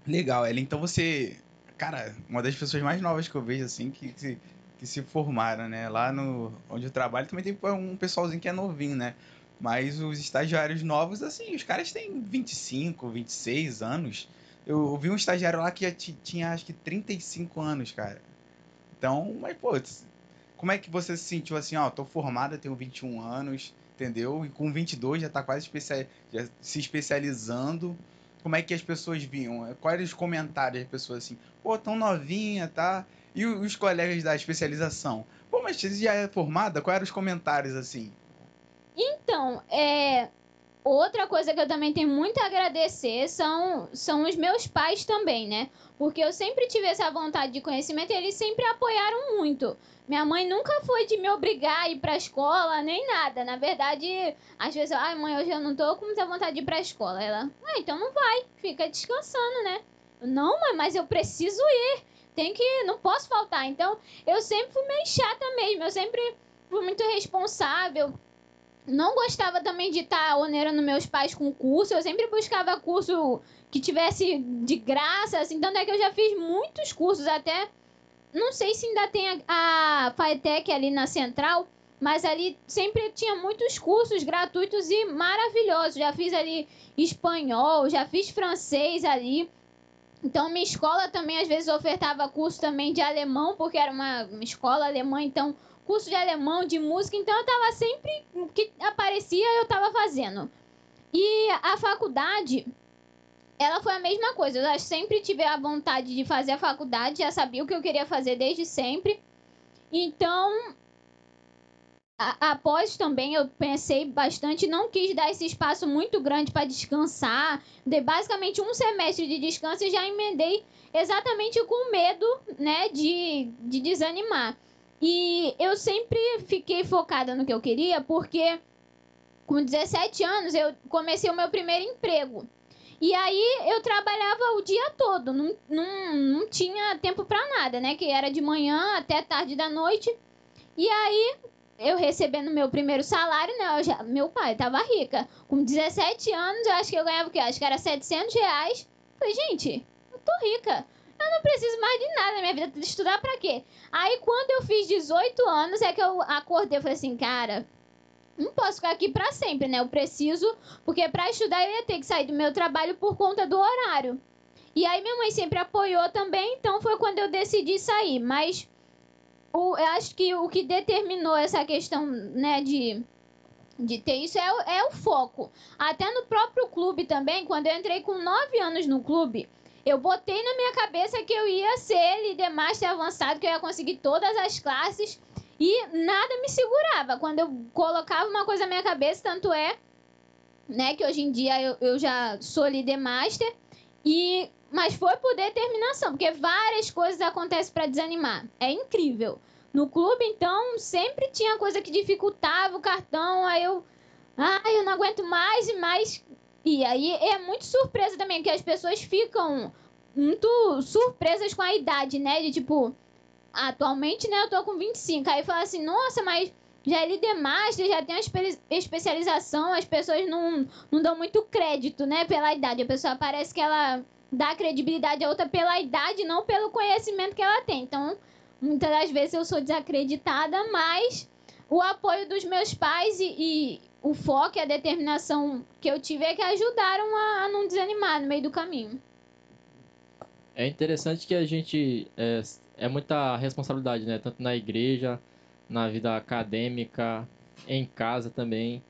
Legal, Ellen. Então você, cara, uma das pessoas mais novas que eu vejo, assim, que se, que se formaram, né? Lá no onde eu trabalho também tem um pessoalzinho que é novinho, né? Mas os estagiários novos, assim, os caras têm 25, 26 anos, Eu vi um estagiário lá que já ti- tinha acho que 35 anos, cara. Então, mas pô, como é que você se sentiu assim, ó, tô formada, tenho 21 anos, entendeu? E com 22 já tá quase especia- já se especializando. Como é que as pessoas viam? Quais eram os comentários das pessoas assim? Pô, tão novinha, tá? E os colegas da especialização? Pô, mas você já é formada? Quais eram os comentários assim? Então, é. Outra coisa que eu também tenho muito a agradecer são, são os meus pais também, né? Porque eu sempre tive essa vontade de conhecimento e eles sempre apoiaram muito. Minha mãe nunca foi de me obrigar a ir pra escola, nem nada. Na verdade, às vezes ai mãe, hoje eu não tô com muita vontade de ir pra escola. Ela, ah, então não vai, fica descansando, né? Eu, não, mãe, mas eu preciso ir. Tem que, não posso faltar. Então, eu sempre fui meio chata mesmo. Eu sempre fui muito responsável não gostava também de estar onerando meus pais com curso. Eu sempre buscava curso que tivesse de graça, assim. Tanto é que eu já fiz muitos cursos, até. Não sei se ainda tem a, a ali na central, mas ali sempre tinha muitos cursos gratuitos e maravilhosos. Já fiz ali espanhol, já fiz francês ali. Então, minha escola também às vezes ofertava curso também de alemão, porque era uma escola alemã, então curso de alemão, de música, então eu tava sempre que aparecia eu tava fazendo. E a faculdade, ela foi a mesma coisa. Eu sempre tive a vontade de fazer a faculdade, já sabia o que eu queria fazer desde sempre. Então, após também eu pensei bastante, não quis dar esse espaço muito grande para descansar. Dei basicamente um semestre de descanso e já emendei exatamente com medo, né, de, de desanimar. E eu sempre fiquei focada no que eu queria, porque com 17 anos eu comecei o meu primeiro emprego. E aí eu trabalhava o dia todo, não, não, não tinha tempo pra nada, né? Que era de manhã até tarde da noite. E aí eu recebendo meu primeiro salário, né? Já, meu pai tava rica. Com 17 anos, eu acho que eu ganhava o quê? Acho que era 700 reais. Falei, gente, eu tô rica. Eu não preciso mais de nada na minha vida. Estudar pra quê? Aí quando eu fiz 18 anos é que eu acordei. Eu falei assim, cara, não posso ficar aqui pra sempre, né? Eu preciso, porque pra estudar eu ia ter que sair do meu trabalho por conta do horário. E aí minha mãe sempre apoiou também, então foi quando eu decidi sair. Mas o, eu acho que o que determinou essa questão, né, de, de ter isso é, é o foco. Até no próprio clube também, quando eu entrei com 9 anos no clube, eu botei na minha cabeça que eu ia ser líder master avançado, que eu ia conseguir todas as classes e nada me segurava. Quando eu colocava uma coisa na minha cabeça, tanto é, né, que hoje em dia eu, eu já sou líder master e mas foi por determinação, porque várias coisas acontecem para desanimar. É incrível. No clube, então, sempre tinha coisa que dificultava o cartão, aí eu ai, eu não aguento mais e mais e aí é muito surpresa também que as pessoas ficam muito surpresas com a idade, né? De tipo, atualmente, né, eu tô com 25. Aí fala assim, nossa, mas já é líder master, já tem uma espe- especialização, as pessoas não, não dão muito crédito, né, pela idade. A pessoa parece que ela dá credibilidade a outra pela idade, não pelo conhecimento que ela tem. Então, muitas das vezes eu sou desacreditada, mas o apoio dos meus pais e, e o foco e a determinação que eu tive é que ajudaram a, a não desanimar no meio do caminho. É interessante que a gente é, é muita responsabilidade, né? Tanto na igreja, na vida acadêmica, em casa também.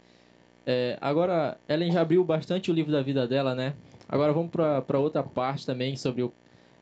É, agora, Ellen já abriu bastante o livro da vida dela, né? Agora vamos para outra parte também sobre o.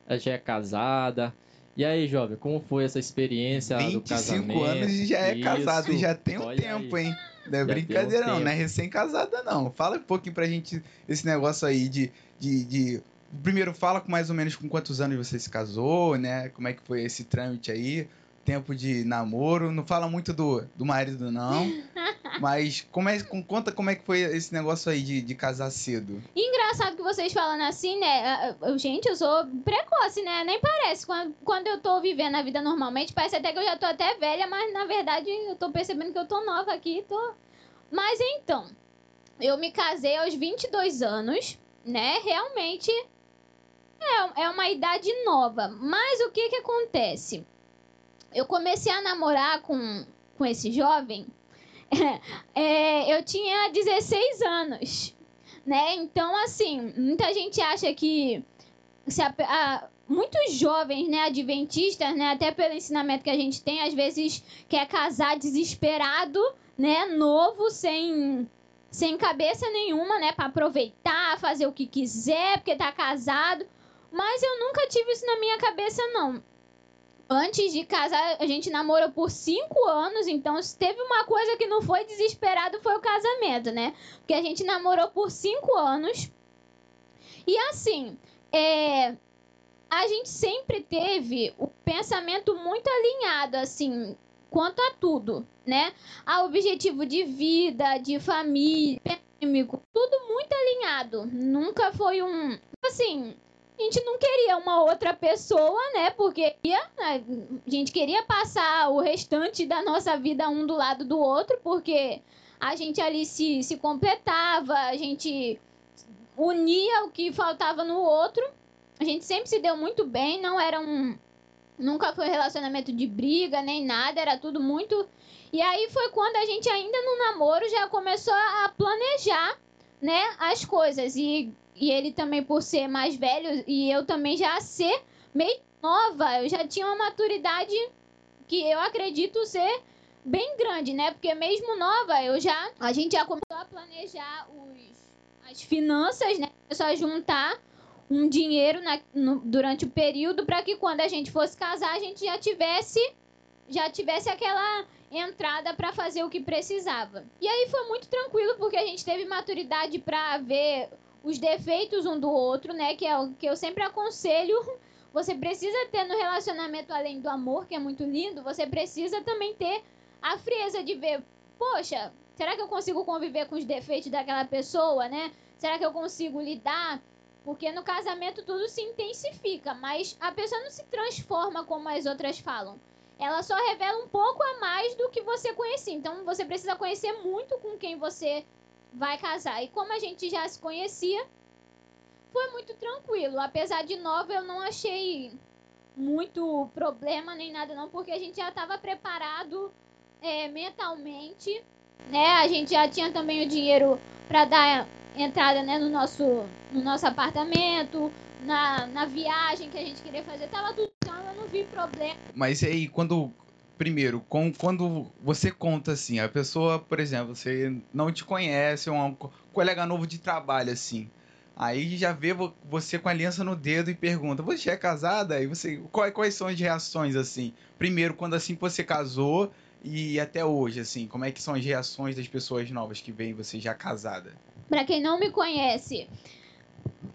Ela já é casada. E aí, jovem, como foi essa experiência do 25 casamento? anos e já é Isso, casado e já tem um olha tempo, aí. hein? Não é brincadeira, não, não é tempo. recém-casada, não. Fala um pouquinho pra gente esse negócio aí de, de, de- Primeiro, fala com mais ou menos com quantos anos você se casou, né? Como é que foi esse trâmite aí? Tempo de namoro. Não fala muito do, do marido, não. [laughs] Mas como é, com- conta como é que foi esse negócio aí de, de casar cedo. Engraçado que vocês falando assim, né? Gente, eu sou precoce, né? Nem parece. Quando, quando eu tô vivendo a vida normalmente, parece até que eu já tô até velha, mas na verdade eu tô percebendo que eu tô nova aqui. Tô... Mas então, eu me casei aos 22 anos, né? Realmente é, é uma idade nova. Mas o que que acontece? Eu comecei a namorar com, com esse jovem. [laughs] é, eu tinha 16 anos né? Então, assim, muita gente acha que se a, a, muitos jovens, né, adventistas, né, até pelo ensinamento que a gente tem, às vezes quer casar desesperado, né, novo, sem sem cabeça nenhuma, né, para aproveitar, fazer o que quiser, porque tá casado. Mas eu nunca tive isso na minha cabeça não. Antes de casar, a gente namorou por cinco anos, então se teve uma coisa que não foi desesperado foi o casamento, né? Porque a gente namorou por cinco anos. E assim, é, a gente sempre teve o pensamento muito alinhado, assim, quanto a tudo, né? A objetivo de vida, de família, tudo muito alinhado. Nunca foi um. Assim, a gente não queria uma outra pessoa, né? Porque a gente queria passar o restante da nossa vida um do lado do outro, porque a gente ali se, se completava, a gente unia o que faltava no outro. A gente sempre se deu muito bem, não era um. Nunca foi um relacionamento de briga nem nada, era tudo muito. E aí foi quando a gente, ainda no namoro, já começou a planejar, né, as coisas. E, e ele também, por ser mais velho, e eu também já ser meio nova, eu já tinha uma maturidade que eu acredito ser bem grande, né? Porque mesmo nova, eu já. A gente já começou a planejar os, as finanças, né? Começou a juntar um dinheiro na, no, durante o período para que quando a gente fosse casar a gente já tivesse já tivesse aquela entrada para fazer o que precisava. E aí foi muito tranquilo porque a gente teve maturidade para ver os defeitos um do outro, né? Que é o que eu sempre aconselho. Você precisa ter no relacionamento além do amor, que é muito lindo, você precisa também ter a frieza de ver, poxa, será que eu consigo conviver com os defeitos daquela pessoa, né? Será que eu consigo lidar porque no casamento tudo se intensifica, mas a pessoa não se transforma como as outras falam. Ela só revela um pouco a mais do que você conhecia. Então você precisa conhecer muito com quem você vai casar. E como a gente já se conhecia, foi muito tranquilo. Apesar de nova, eu não achei muito problema nem nada não, porque a gente já estava preparado é, mentalmente, né? A gente já tinha também o dinheiro para dar entrada né, no, nosso, no nosso apartamento, na, na viagem que a gente queria fazer, tava tudo então eu não vi problema. Mas aí, quando. Primeiro, com, quando você conta assim, a pessoa, por exemplo, você não te conhece, é um colega novo de trabalho, assim. Aí já vê você com a aliança no dedo e pergunta: Você é casada? E você. Quais, quais são as reações, assim? Primeiro, quando assim você casou e até hoje, assim, como é que são as reações das pessoas novas que veem você já casada? Para quem não me conhece,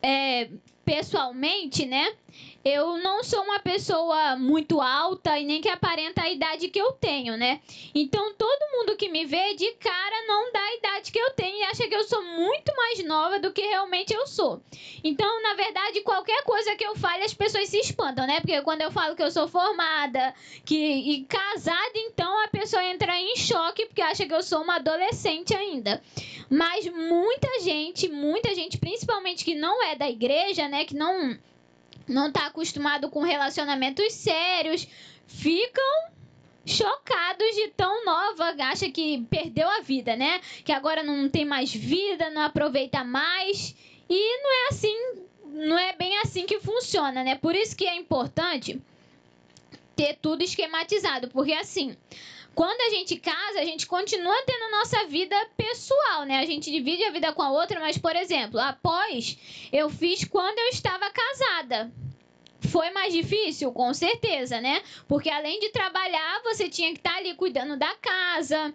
é, pessoalmente, né? Eu não sou uma pessoa muito alta e nem que aparenta a idade que eu tenho, né? Então todo mundo que me vê de cara não dá a idade que eu tenho e acha que eu sou muito mais nova do que realmente eu sou. Então, na verdade, qualquer coisa que eu fale, as pessoas se espantam, né? Porque quando eu falo que eu sou formada, que e casada, então a pessoa entra em choque porque acha que eu sou uma adolescente ainda. Mas muita gente, muita gente, principalmente que não é da igreja, né, que não não tá acostumado com relacionamentos sérios, ficam chocados de tão nova, acha que perdeu a vida, né? Que agora não tem mais vida, não aproveita mais. E não é assim, não é bem assim que funciona, né? Por isso que é importante ter tudo esquematizado, porque assim, quando a gente casa, a gente continua tendo a nossa vida pessoal, né? A gente divide a vida com a outra, mas, por exemplo, após eu fiz quando eu estava casada. Foi mais difícil? Com certeza, né? Porque além de trabalhar, você tinha que estar ali cuidando da casa,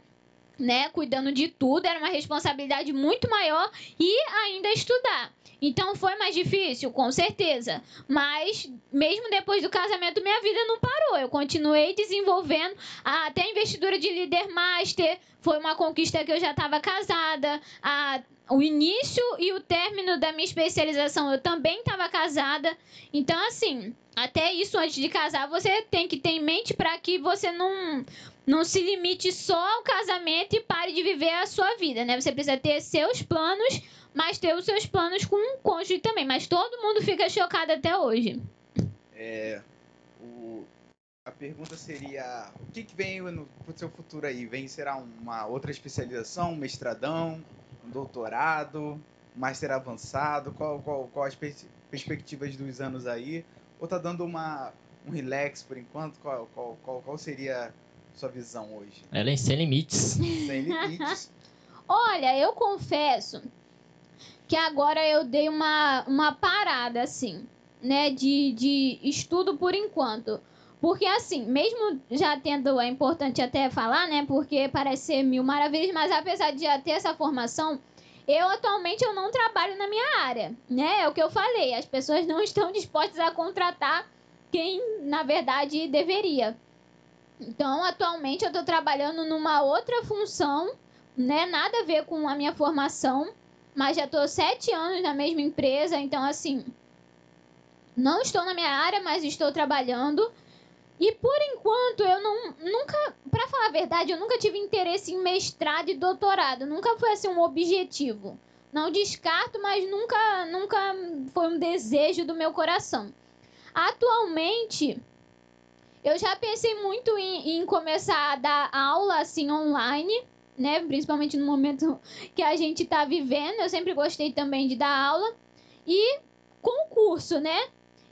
né? Cuidando de tudo, era uma responsabilidade muito maior e ainda estudar. Então foi mais difícil, com certeza. Mas mesmo depois do casamento, minha vida não parou. Eu continuei desenvolvendo. Até a investidura de líder master foi uma conquista que eu já estava casada. A, o início e o término da minha especialização eu também estava casada. Então, assim, até isso antes de casar, você tem que ter em mente para que você não não se limite só ao casamento e pare de viver a sua vida, né? Você precisa ter seus planos mas ter os seus planos com um cônjuge também. Mas todo mundo fica chocado até hoje. É, o, a pergunta seria: o que, que vem no seu futuro aí? Vem será uma outra especialização, um mestradão, um doutorado, um master avançado? Qual, qual, qual a perspectivas dos anos aí? Ou tá dando uma, um relax por enquanto? Qual, qual, qual, qual seria sua visão hoje? Ellen sem limites. Sem limites. [laughs] Olha, eu confesso que agora eu dei uma, uma parada, assim, né, de, de estudo por enquanto. Porque, assim, mesmo já tendo, é importante até falar, né, porque parece ser mil maravilhas, mas apesar de já ter essa formação, eu atualmente eu não trabalho na minha área, né, é o que eu falei, as pessoas não estão dispostas a contratar quem, na verdade, deveria. Então, atualmente eu estou trabalhando numa outra função, né, nada a ver com a minha formação, mas já estou sete anos na mesma empresa, então assim, não estou na minha área, mas estou trabalhando. E por enquanto eu não nunca, para falar a verdade, eu nunca tive interesse em mestrado e doutorado, nunca foi assim um objetivo. Não descarto, mas nunca nunca foi um desejo do meu coração. Atualmente, eu já pensei muito em, em começar a dar aula assim online, né? Principalmente no momento [laughs] que a gente está vivendo. Eu sempre gostei também de dar aula. E concurso, né?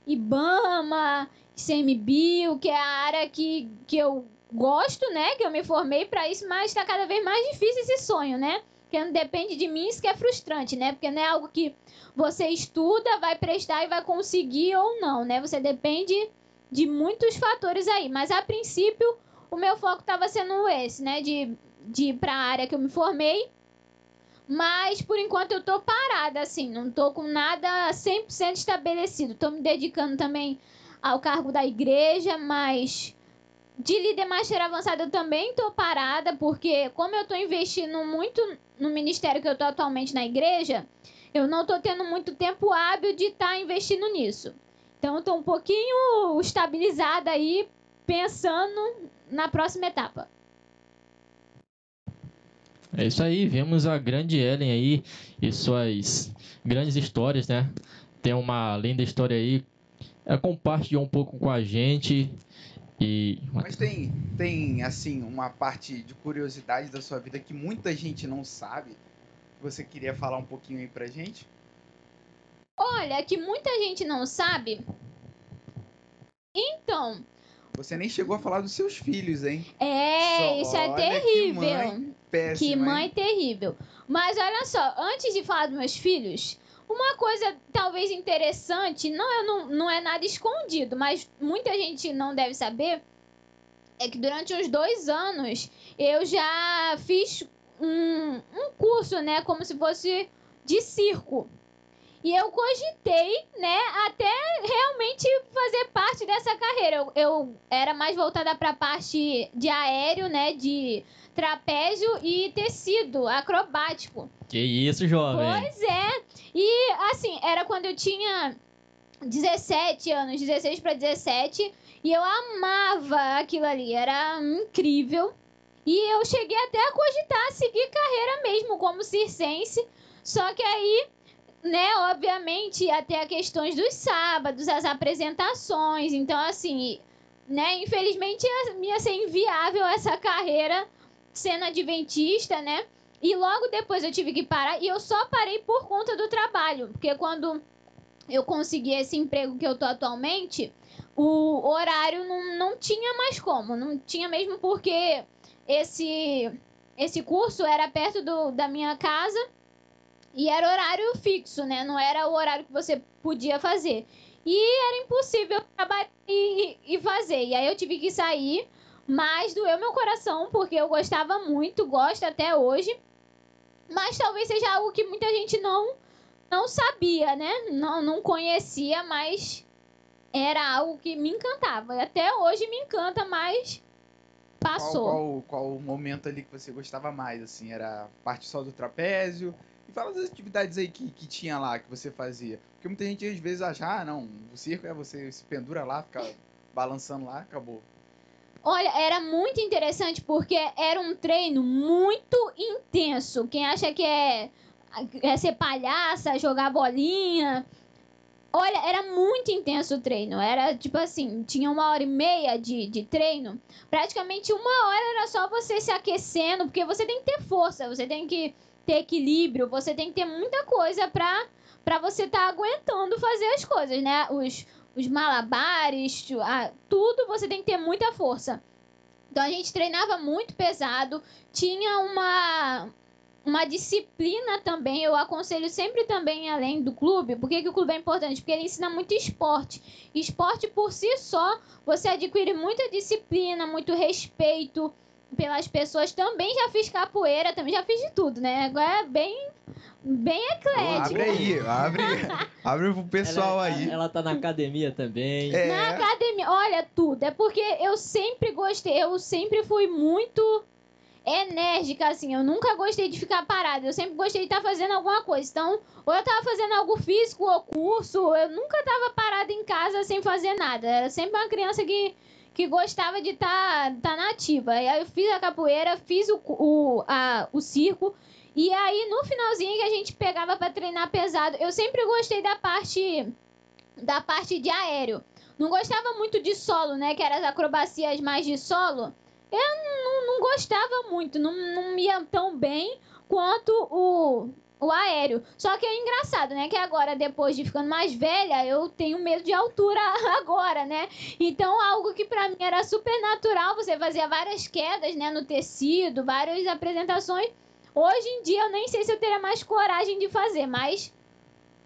IBAMA, CMBio, que é a área que, que eu gosto, né? Que eu me formei para isso, mas está cada vez mais difícil esse sonho, né? Que não depende de mim, isso que é frustrante, né? Porque não é algo que você estuda, vai prestar e vai conseguir ou não, né? Você depende de muitos fatores aí. Mas a princípio, o meu foco estava sendo esse, né? De de ir para a área que eu me formei. Mas por enquanto eu tô parada, assim, não tô com nada 100% estabelecido. Tô me dedicando também ao cargo da igreja, mas de líder master avançado eu também tô parada, porque como eu tô investindo muito no ministério que eu tô atualmente na igreja, eu não tô tendo muito tempo hábil de estar tá investindo nisso. Então eu tô um pouquinho estabilizada aí, pensando na próxima etapa. É isso aí, vemos a grande Ellen aí e suas grandes histórias, né? Tem uma linda história aí. É, compartilhou um pouco com a gente. E... Mas tem, tem, assim, uma parte de curiosidade da sua vida que muita gente não sabe. Você queria falar um pouquinho aí pra gente? Olha, que muita gente não sabe. Então. Você nem chegou a falar dos seus filhos, hein? É, Só, isso é terrível. Que mãe péssima. Que mãe terrível. Mas olha só, antes de falar dos meus filhos, uma coisa talvez interessante, não, não, não é nada escondido, mas muita gente não deve saber, é que durante uns dois anos eu já fiz um, um curso, né? Como se fosse de circo. E eu cogitei, né, até realmente fazer parte dessa carreira. Eu, eu era mais voltada para a parte de aéreo, né, de trapézio e tecido acrobático. Que isso, jovem. Pois é. E assim, era quando eu tinha 17 anos, 16 para 17, e eu amava aquilo ali, era incrível. E eu cheguei até a cogitar seguir carreira mesmo como circense, só que aí né, obviamente, até a questões dos sábados, as apresentações. Então, assim, né, infelizmente ia ser inviável essa carreira sendo adventista, né? E logo depois eu tive que parar e eu só parei por conta do trabalho, porque quando eu consegui esse emprego que eu tô atualmente, o horário não, não tinha mais como, não tinha mesmo porque esse esse curso era perto do, da minha casa e era horário fixo, né? Não era o horário que você podia fazer. E era impossível trabalhar e, e fazer. E aí eu tive que sair, mas doeu meu coração, porque eu gostava muito, gosto até hoje. Mas talvez seja algo que muita gente não, não sabia, né? Não, não conhecia, mas era algo que me encantava. E até hoje me encanta, mas passou. Qual, qual, qual o momento ali que você gostava mais? Assim, era parte só do trapézio? Fala das atividades aí que, que tinha lá, que você fazia. Porque muita gente às vezes acha, ah, não, o circo é você se pendura lá, fica balançando lá, acabou. Olha, era muito interessante porque era um treino muito intenso. Quem acha que é, é ser palhaça, jogar bolinha. Olha, era muito intenso o treino. Era tipo assim, tinha uma hora e meia de, de treino. Praticamente uma hora era só você se aquecendo, porque você tem que ter força, você tem que ter equilíbrio, você tem que ter muita coisa pra pra você tá aguentando fazer as coisas, né? Os, os malabares, tudo você tem que ter muita força. Então a gente treinava muito pesado, tinha uma uma disciplina também. Eu aconselho sempre também além do clube. Por que, que o clube é importante? Porque ele ensina muito esporte. Esporte por si só, você adquire muita disciplina, muito respeito pelas pessoas. Também já fiz capoeira, também já fiz de tudo, né? Agora é bem bem eclético. Abre aí, abre, [laughs] abre pro pessoal ela, aí. Ela tá na academia também. Na É, academia, olha tudo. É porque eu sempre gostei, eu sempre fui muito enérgica, assim. Eu nunca gostei de ficar parada. Eu sempre gostei de estar fazendo alguma coisa. Então, ou eu tava fazendo algo físico ou curso, eu nunca tava parada em casa sem fazer nada. Era sempre uma criança que, que gostava de estar tá, tá nativa. E aí eu fiz a capoeira, fiz o, o, a, o circo. E aí, no finalzinho que a gente pegava pra treinar pesado, eu sempre gostei da parte da parte de aéreo. Não gostava muito de solo, né? Que eram as acrobacias mais de solo. Eu não, não gostava muito, não, não me ia tão bem quanto o, o aéreo. Só que é engraçado, né? Que agora, depois de ficando mais velha, eu tenho medo de altura [laughs] agora, né? Então, algo que pra mim era super natural, você fazia várias quedas, né? No tecido, várias apresentações. Hoje em dia, eu nem sei se eu teria mais coragem de fazer, mas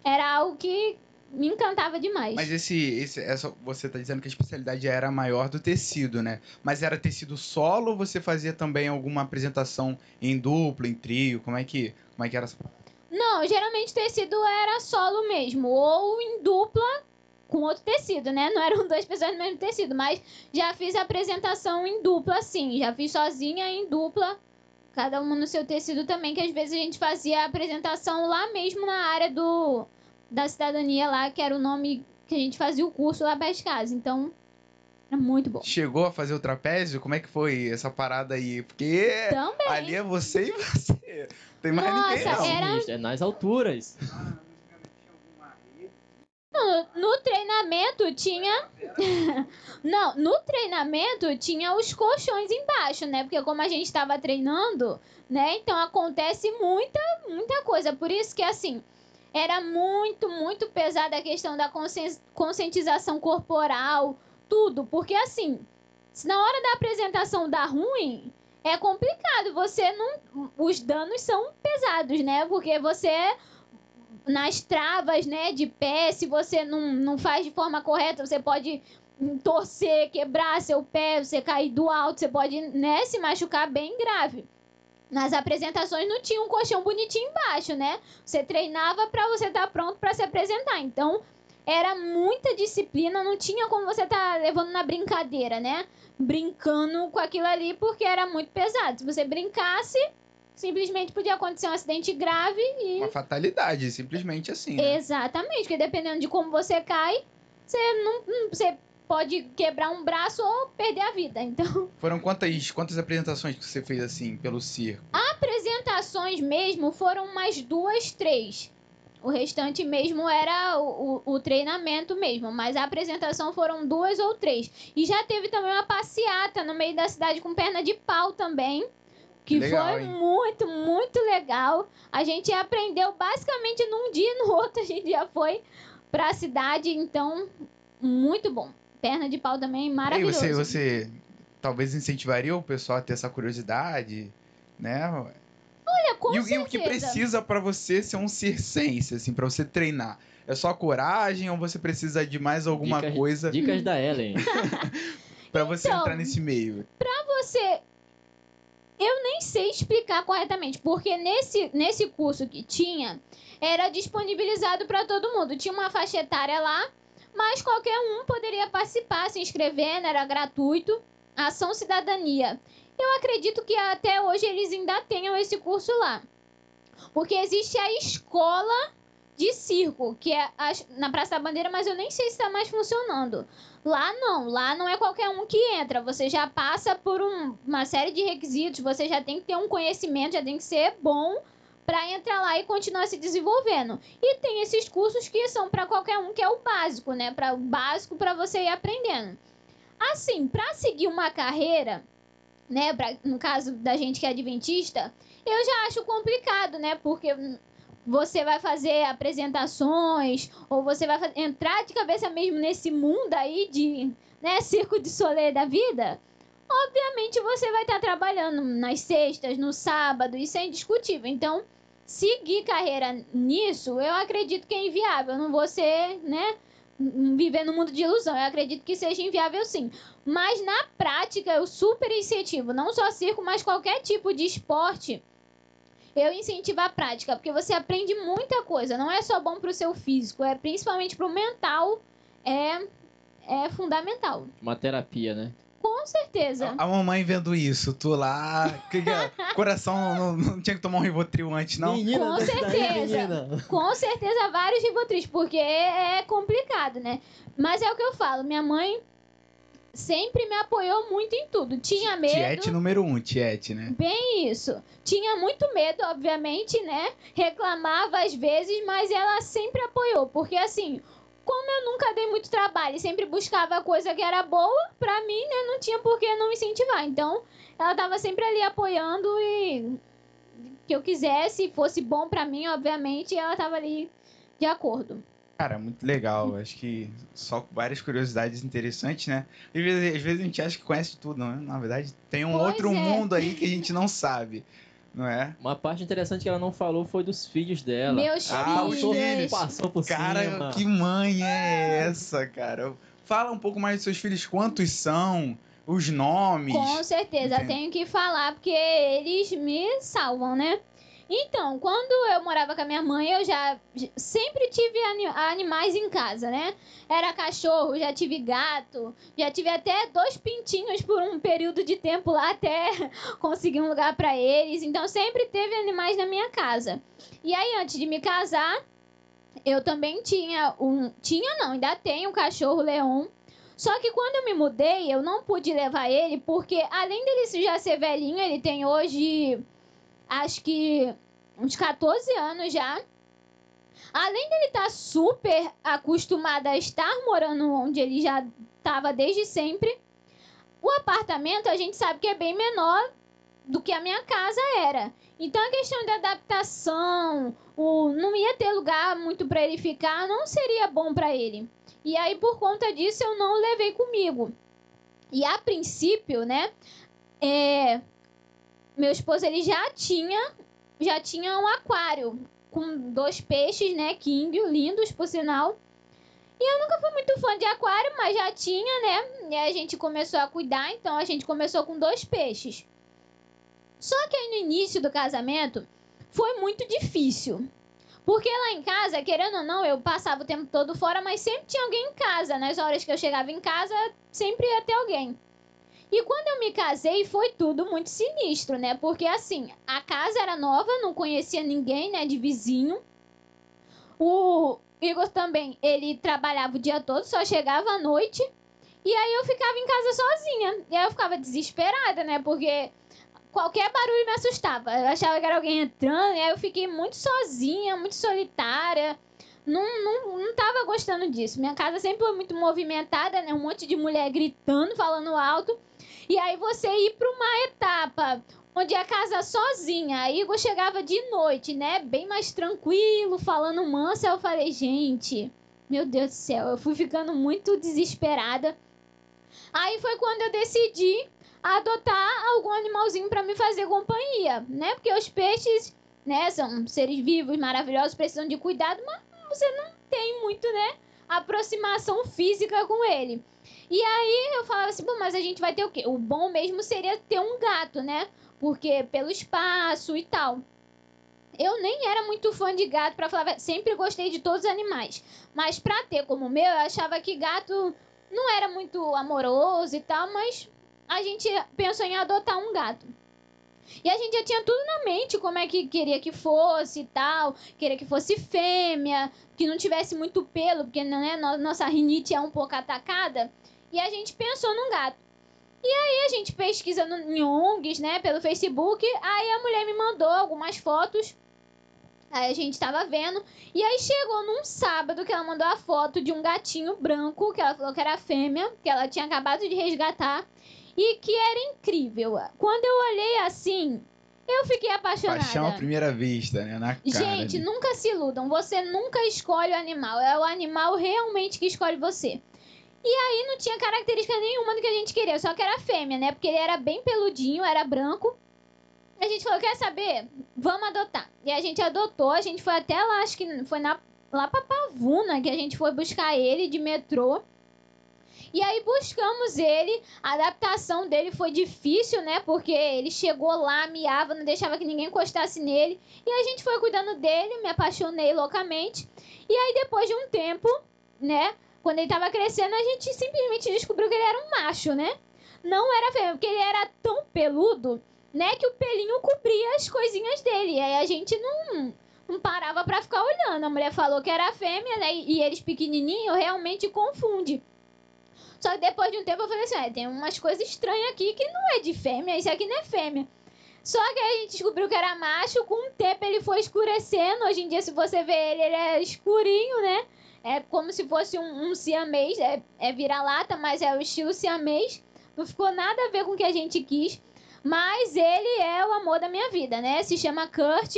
era algo que me encantava demais. Mas esse, esse, essa, você tá dizendo que a especialidade era maior do tecido, né? Mas era tecido solo ou você fazia também alguma apresentação em duplo, em trio? Como é que, como é que era essa Não, geralmente tecido era solo mesmo, ou em dupla com outro tecido, né? Não eram [laughs] duas pessoas no mesmo tecido, mas já fiz apresentação em dupla, sim. Já fiz sozinha em dupla, cada uma no seu tecido também, que às vezes a gente fazia a apresentação lá mesmo na área do da cidadania lá, que era o nome que a gente fazia o curso lá perto de casa. Então, era muito bom. Chegou a fazer o trapézio? Como é que foi essa parada aí? Porque Também. ali é você e você. Tem mais ninguém Nossa, não. era- É nas alturas. No, no treinamento tinha. [laughs] Não, no treinamento tinha os colchões embaixo, né? Porque como a gente estava treinando, né? Então acontece muita, muita coisa. Por isso que assim. Era muito, muito pesada a questão da consci- conscientização corporal, tudo. Porque assim, se na hora da apresentação dá ruim, é complicado. Você não. Os danos são pesados, né? Porque você nas travas, né, de pé, se você não, não faz de forma correta, você pode torcer, quebrar seu pé, você cair do alto, você pode, né, se machucar bem grave. Nas apresentações não tinha um colchão bonitinho embaixo, né? Você treinava para você estar pronto para se apresentar. Então, era muita disciplina, não tinha como você estar levando na brincadeira, né? Brincando com aquilo ali, porque era muito pesado. Se você brincasse, simplesmente podia acontecer um acidente grave e Uma fatalidade, simplesmente assim. né? Exatamente, porque dependendo de como você cai, você não- você pode quebrar um braço ou perder a vida. Então, [laughs] Foram quantas, quantas apresentações que você fez assim, pelo circo? apresentações mesmo foram umas duas, três. O restante mesmo era o, o, o treinamento mesmo, mas a apresentação foram duas ou três. E já teve também uma passeata no meio da cidade com perna de pau também. Que Legal, foi hein? muito, muito legal. A gente aprendeu basicamente num dia e no outro a gente já foi pra cidade, então muito bom. Perna de pau também E maravilhoso. você, você talvez incentivaria o pessoal a ter essa curiosidade, né? Olha, com e, o- e o que precisa pra você ser um circense, assim, pra você treinar? É só coragem ou você precisa de mais alguma Dicas- coisa Dicas da [laughs] Ellen. pra você Então, entrar nesse meio? você. Eu nem sei explicar corretamente, porque nesse, nesse curso que tinha, era disponibilizado para todo mundo. Tinha uma faixa etária lá, mas qualquer um poderia participar, se inscrever, né, era gratuito. Ação Cidadania. Eu acredito que até hoje eles ainda tenham esse curso lá. Porque existe a escola de circo, que é a- na Praça da Bandeira, mas eu nem sei se está mais funcionando. Lá não, lá não é qualquer um que entra. Você já passa por um- uma série de requisitos, você já tem que ter um conhecimento, já tem que ser bom para entrar lá e continuar se desenvolvendo. E tem esses cursos que são para qualquer um, que é o básico, né? Para o básico para você ir aprendendo. Assim, para seguir uma carreira, né, pra, no caso da gente que é adventista, eu já acho complicado, né? Porque você vai fazer apresentações, ou você vai entrar de cabeça mesmo nesse mundo aí de, né, circo de solê da vida, obviamente você vai estar trabalhando nas sextas, no sábado, isso é indiscutível. Então, seguir carreira nisso, eu acredito que é inviável. Não vou ser, né, viver no mundo de ilusão. Eu acredito que seja inviável sim. Mas na prática, eu super incentivo, não só circo, mas qualquer tipo de esporte. Eu incentivo a prática, porque você aprende muita coisa. Não é só bom pro seu físico, é principalmente pro mental. É, é fundamental. Uma terapia, né? Com certeza. A mamãe vendo isso, tu lá. que que é? [laughs] coração não, não tinha que tomar um Rivotril antes, não? Menina Com daí, certeza. menina. Com certeza, vários Rivotris, porque é complicado, né? Mas é o que eu falo, minha mãe sempre me apoiou muito em tudo. Tinha medo. Tiete número um, Tiete, né? Bem isso. Tinha muito medo, obviamente, né? Reclamava às vezes, mas ela sempre apoiou. Porque assim, como eu nunca dei muito trabalho e sempre buscava coisa que era boa, pra mim, né? Não tinha por que não incentivar. Então, ela tava sempre ali apoiando e que eu quisesse, fosse bom pra mim, obviamente, ela tava ali de acordo. Cara, muito legal. Acho que só várias curiosidades interessantes, né? Às vezes, às vezes a gente acha que conhece tudo, né? Na verdade, tem um Pois outro é. mundo aí que a gente não sabe, não é? Uma parte interessante que ela não falou foi dos filhos dela. Meus Ah, filhos. passou por Cara, cima. que mãe é essa, cara? Fala um pouco mais dos seus filhos, quantos são, os nomes. Com certeza, Entendo. tenho que falar porque eles me salvam, né? Então, quando eu morava com a minha mãe, eu já sempre tive ani- animais em casa, né? Era cachorro, já tive gato, já tive até dois pintinhos por um período de tempo lá até [laughs] conseguir um lugar pra eles. Então, sempre teve animais na minha casa. E aí, antes de me casar, eu também tinha um. Tinha não, ainda tenho um cachorro leão. Só que quando eu me mudei, eu não pude levar ele, porque além dele já ser velhinho, ele tem hoje acho que uns 14 anos já. Além dele estar super acostumado a estar morando onde ele já estava desde sempre, o apartamento a gente sabe que é bem menor do que a minha casa era. Então a questão da adaptação, o não ia ter lugar muito para ele ficar, não seria bom para ele. E aí por conta disso eu não o levei comigo. E a princípio, né, é, meu esposo ele já tinha já tinha um aquário com dois peixes, né, king, lindos por sinal. E eu nunca fui muito fã de aquário, mas já tinha, né? E a gente começou a cuidar, então a gente começou com dois peixes. Só que aí no início do casamento foi muito difícil. Porque lá em casa, querendo ou não, eu passava o tempo todo fora, mas sempre tinha alguém em casa. Nas horas que eu chegava em casa, sempre ia ter alguém. E quando eu me casei, foi tudo muito sinistro, né? Porque assim, a casa era nova, não conhecia ninguém, né, de vizinho. O Igor também, ele trabalhava o dia todo, só chegava à noite. E aí eu ficava em casa sozinha. E aí eu ficava desesperada, né? Porque qualquer barulho me assustava. Eu achava que era alguém entrando, e aí eu fiquei muito sozinha, muito solitária. Não, não, não tava gostando disso. Minha casa sempre foi muito movimentada, né? Um monte de mulher gritando, falando alto. E aí você ir para uma etapa onde a casa sozinha, aí Igor chegava de noite, né? Bem mais tranquilo, falando manso. Aí eu falei, gente, meu Deus do céu, eu fui ficando muito desesperada. Aí foi quando eu decidi adotar algum animalzinho para me fazer companhia, né? Porque os peixes, né, são seres vivos, maravilhosos, precisam de cuidado, mas você não tem muito, né, aproximação física com ele. E aí eu falava assim, mas a gente vai ter o quê? O bom mesmo seria ter um gato, né? Porque pelo espaço e tal. Eu nem era muito fã de gato, pra falar, sempre gostei de todos os animais. Mas pra ter como meu, eu achava que gato não era muito amoroso e tal, mas a gente pensou em adotar um gato. E a gente já tinha tudo na mente, como é que queria que fosse e tal. Queria que fosse fêmea, que não tivesse muito pelo, porque né, no- nossa rinite é um pouco atacada. E a gente pensou num gato. E aí a gente pesquisando em ONGs, né, pelo Facebook, aí a mulher me mandou algumas fotos. Aí a gente tava vendo. E aí chegou num sábado que ela mandou a foto de um gatinho branco, que ela falou que era fêmea, que ela tinha acabado de resgatar. E que era incrível. Quando eu olhei assim, Eu fiquei apaixonada. Paixão à primeira vista, né? Na cara. Gente, ali. nunca se iludam. Você nunca escolhe o animal. É o animal realmente que escolhe você. E aí não tinha característica nenhuma do que a gente queria, só que era fêmea, né? Porque ele era bem peludinho, era branco. A gente falou, quer saber? Vamos adotar. E a gente adotou, a gente foi até lá, acho que foi na, lá pra Pavuna que a gente foi buscar ele de metrô. E aí buscamos ele, a adaptação dele foi difícil, né? Porque ele chegou lá, miava, não deixava que ninguém encostasse nele. E a gente foi cuidando dele, me apaixonei loucamente. E aí depois de um tempo, né? Quando ele tava crescendo, a gente simplesmente descobriu que ele era um macho, né? Não era fêmea, porque ele era tão peludo, né? Que o pelinho cobria as coisinhas dele. E aí a gente não, não parava pra ficar olhando. A mulher falou que era fêmea, né? E eles pequenininhos realmente confunde. Só que depois de um tempo eu falei assim, ah, tem umas coisas estranhas aqui que não é de fêmea, isso aqui não é fêmea. Só que a gente descobriu que era macho, com o tempo ele foi escurecendo. Hoje em dia, se você vê ele, ele é escurinho, né? É como se fosse um, um siamês, é, é vira-lata, mas é o estilo siamês. Não ficou nada a ver com o que a gente quis. Mas ele é o amor da minha vida, né? Se chama Kurt,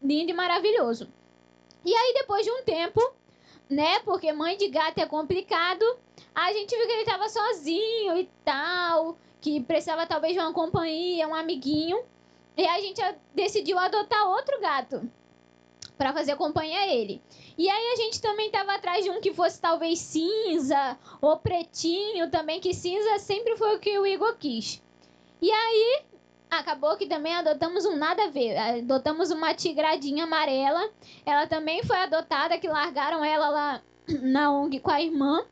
lindo e maravilhoso. E aí, depois de um tempo, né? Porque mãe de gato é complicado. A gente viu que ele tava sozinho e tal, que precisava talvez de uma companhia, um amiguinho. E a gente decidiu adotar outro gato para fazer companhia a ele. E aí a gente também tava atrás de um que fosse talvez cinza ou pretinho também, que cinza sempre foi o que o Igor quis. E aí acabou que também adotamos um nada a ver. Adotamos uma tigradinha amarela. Ela também foi adotada, que largaram ela lá [clears throat] na ONG com a irmã.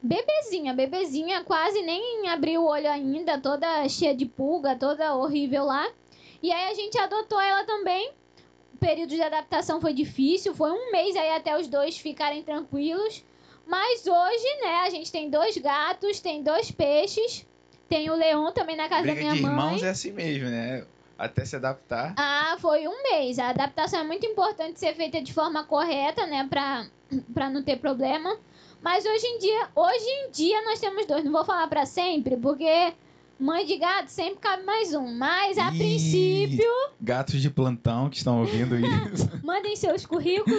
Bebezinha, bebezinha, quase nem abriu o olho ainda, toda cheia de pulga, toda horrível lá. E aí a gente adotou ela também. Período de adaptação foi difícil, foi um mês aí até os dois ficarem tranquilos. Mas hoje, né, a gente tem dois gatos, tem dois peixes, tem o Leão também na casa Briga da minha de mãe. irmãos é assim mesmo, né? Até se adaptar. Ah, foi um mês. A adaptação é muito importante ser feita de forma correta, né, pra, [clears throat] pra não ter problema. Mas hoje em dia, hoje em dia nós temos dois. Não vou falar pra sempre, porque mãe de gato sempre cabe mais um. Mas a Ih. princípio, Gatos de plantão que estão ouvindo [laughs] isso. mandem seus currículos.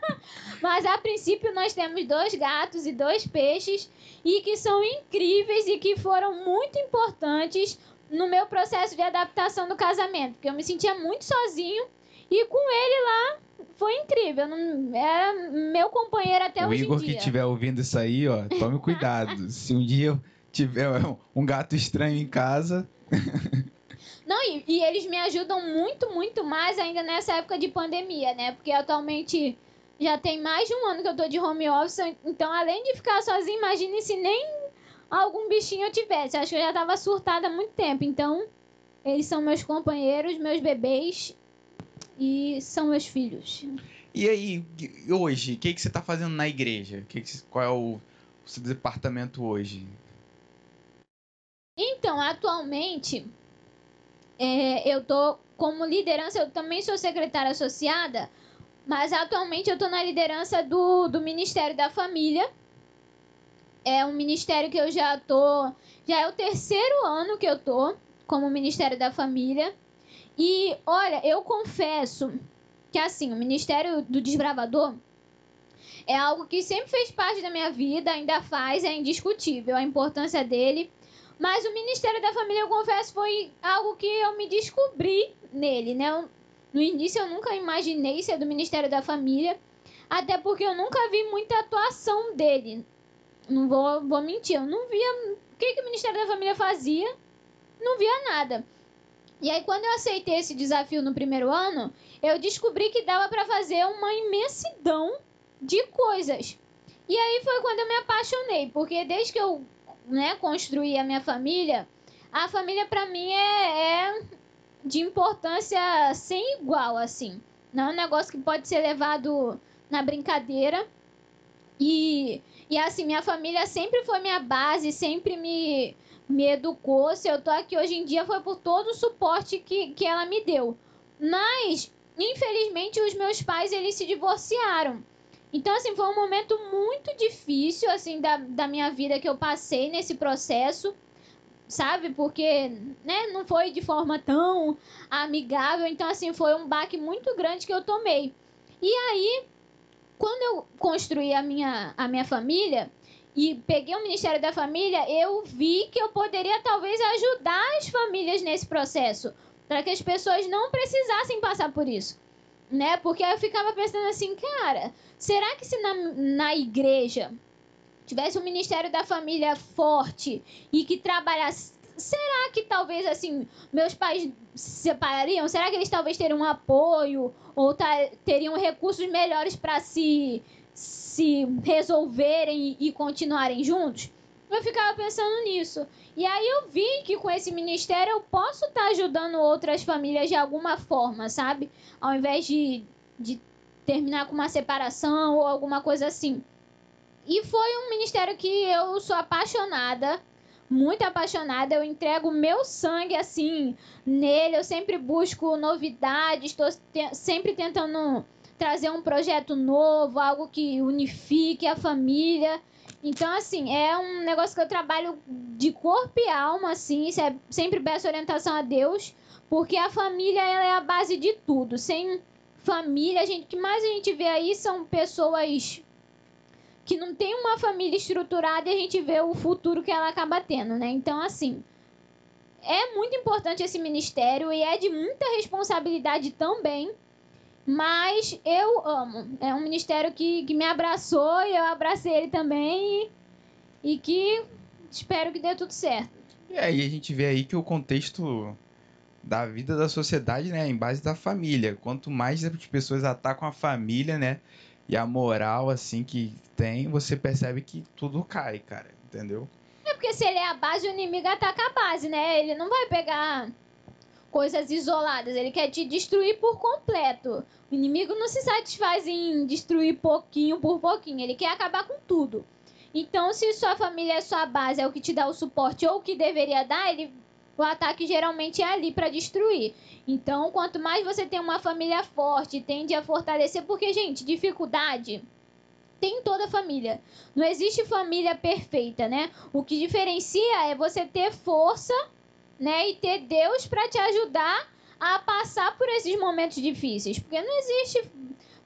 [laughs] Mas a princípio nós temos dois gatos e dois peixes e que são incríveis e que foram muito importantes no meu processo de adaptação do casamento, porque eu me sentia muito sozinho e com ele lá foi incrível. Não, era meu companheiro até o hoje Igor em que dia. estiver ouvindo isso aí, ó, tome cuidado. [laughs] Se um dia tiver [laughs] um gato estranho em casa, [laughs] Não, e, e eles me ajudam muito, muito mais ainda nessa época de pandemia, né? Porque atualmente já tem mais de um ano que eu tô de home office, então além de ficar sozinha, imagine se nem algum bichinho eu tivesse. Acho que eu já tava surtada há muito tempo. Então, eles são meus companheiros, meus bebês e são meus filhos. E aí, hoje, o que, que você tá fazendo na igreja? Que que- qual é o seu departamento hoje? Então, atualmente, é, eu tô como liderança, eu também sou secretária associada, mas atualmente eu tô na liderança do, do Ministério da Família. É um ministério que eu já tô. Já é o terceiro ano que eu tô como Ministério da Família. E olha, eu confesso que assim, o Ministério do Desbravador é algo que sempre fez parte da minha vida, ainda faz, é indiscutível a importância dele. Mas o Ministério da Família, eu confesso, foi algo que eu me descobri nele, né? No início eu nunca imaginei ser do Ministério da Família, até porque eu nunca vi muita atuação dele. Não vou, vou mentir, eu não via o que, que o Ministério da Família fazia, não via nada. E aí, quando eu aceitei esse desafio no primeiro ano, eu descobri que dava para fazer uma imensidão de coisas. E aí foi quando eu me apaixonei, porque desde que eu né, construir a minha família, a família para mim é, é de importância sem igual, assim. Não é um negócio que pode ser levado na brincadeira. E, e assim, minha família sempre foi minha base, sempre me, me educou. Se eu tô aqui hoje em dia foi por todo o suporte que, que ela me deu. Mas, infelizmente, os meus pais, eles se divorciaram. Então, assim, foi um momento muito difícil, assim, da, da minha vida que eu passei nesse processo. sabe? Porque, né, não foi de forma tão amigável. Então, assim, foi um baque muito grande que eu tomei. E aí, quando eu construí a minha, a minha família e peguei o Ministério da Família, eu vi que eu poderia talvez ajudar as famílias nesse processo, para que as pessoas não precisassem passar por isso. Né? Porque eu ficava pensando assim, cara, será que se na, na igreja tivesse um Ministério da Família forte e que trabalhasse. Será que talvez assim meus pais se separariam? Será que eles talvez teriam um apoio ou teriam recursos melhores para se se resolverem e continuarem juntos? Eu ficava pensando nisso. E aí eu vi que com esse ministério eu posso estar tá ajudando outras famílias de alguma forma, sabe? Ao invés de, de terminar com uma separação ou alguma coisa assim. E foi um ministério que eu sou apaixonada, muito apaixonada. Eu entrego meu sangue assim nele. Eu sempre busco novidades, estou te sempre tentando trazer um projeto novo, algo que unifique a família. Então, assim, é um negócio que eu trabalho de corpo e alma, assim. É, sempre peço orientação a Deus, porque a família ela é a base de tudo. Sem família, a gente, o que mais a gente vê aí são pessoas que não tem uma família estruturada e a gente vê o futuro que ela acaba tendo, né? Então, assim, é muito importante esse ministério e é de muita responsabilidade também. Mas eu amo. É um ministério que, que me abraçou e eu abracei ele também. E, e que espero que dê tudo certo. E aí a gente vê aí que o contexto da vida da sociedade, né, é em base da família. Quanto mais as pessoas atacam a família, né, e a moral, assim, que tem, você percebe que tudo cai, cara, entendeu? É porque se ele é a base, o inimigo ataca a base, né? Ele não vai pegar coisas isoladas, ele quer te destruir por completo. O inimigo não se satisfaz em destruir pouquinho por pouquinho, ele quer acabar com tudo. Então, se sua família é sua base, é o que te dá o suporte ou o que deveria dar, ele o ataque geralmente é ali para destruir. Então, quanto mais você tem uma família forte, tende a fortalecer, porque, gente, dificuldade tem em toda família. Não existe família perfeita, né? O que diferencia é você ter força, né, e ter Deus para te ajudar a passar por esses momentos difíceis, porque não existe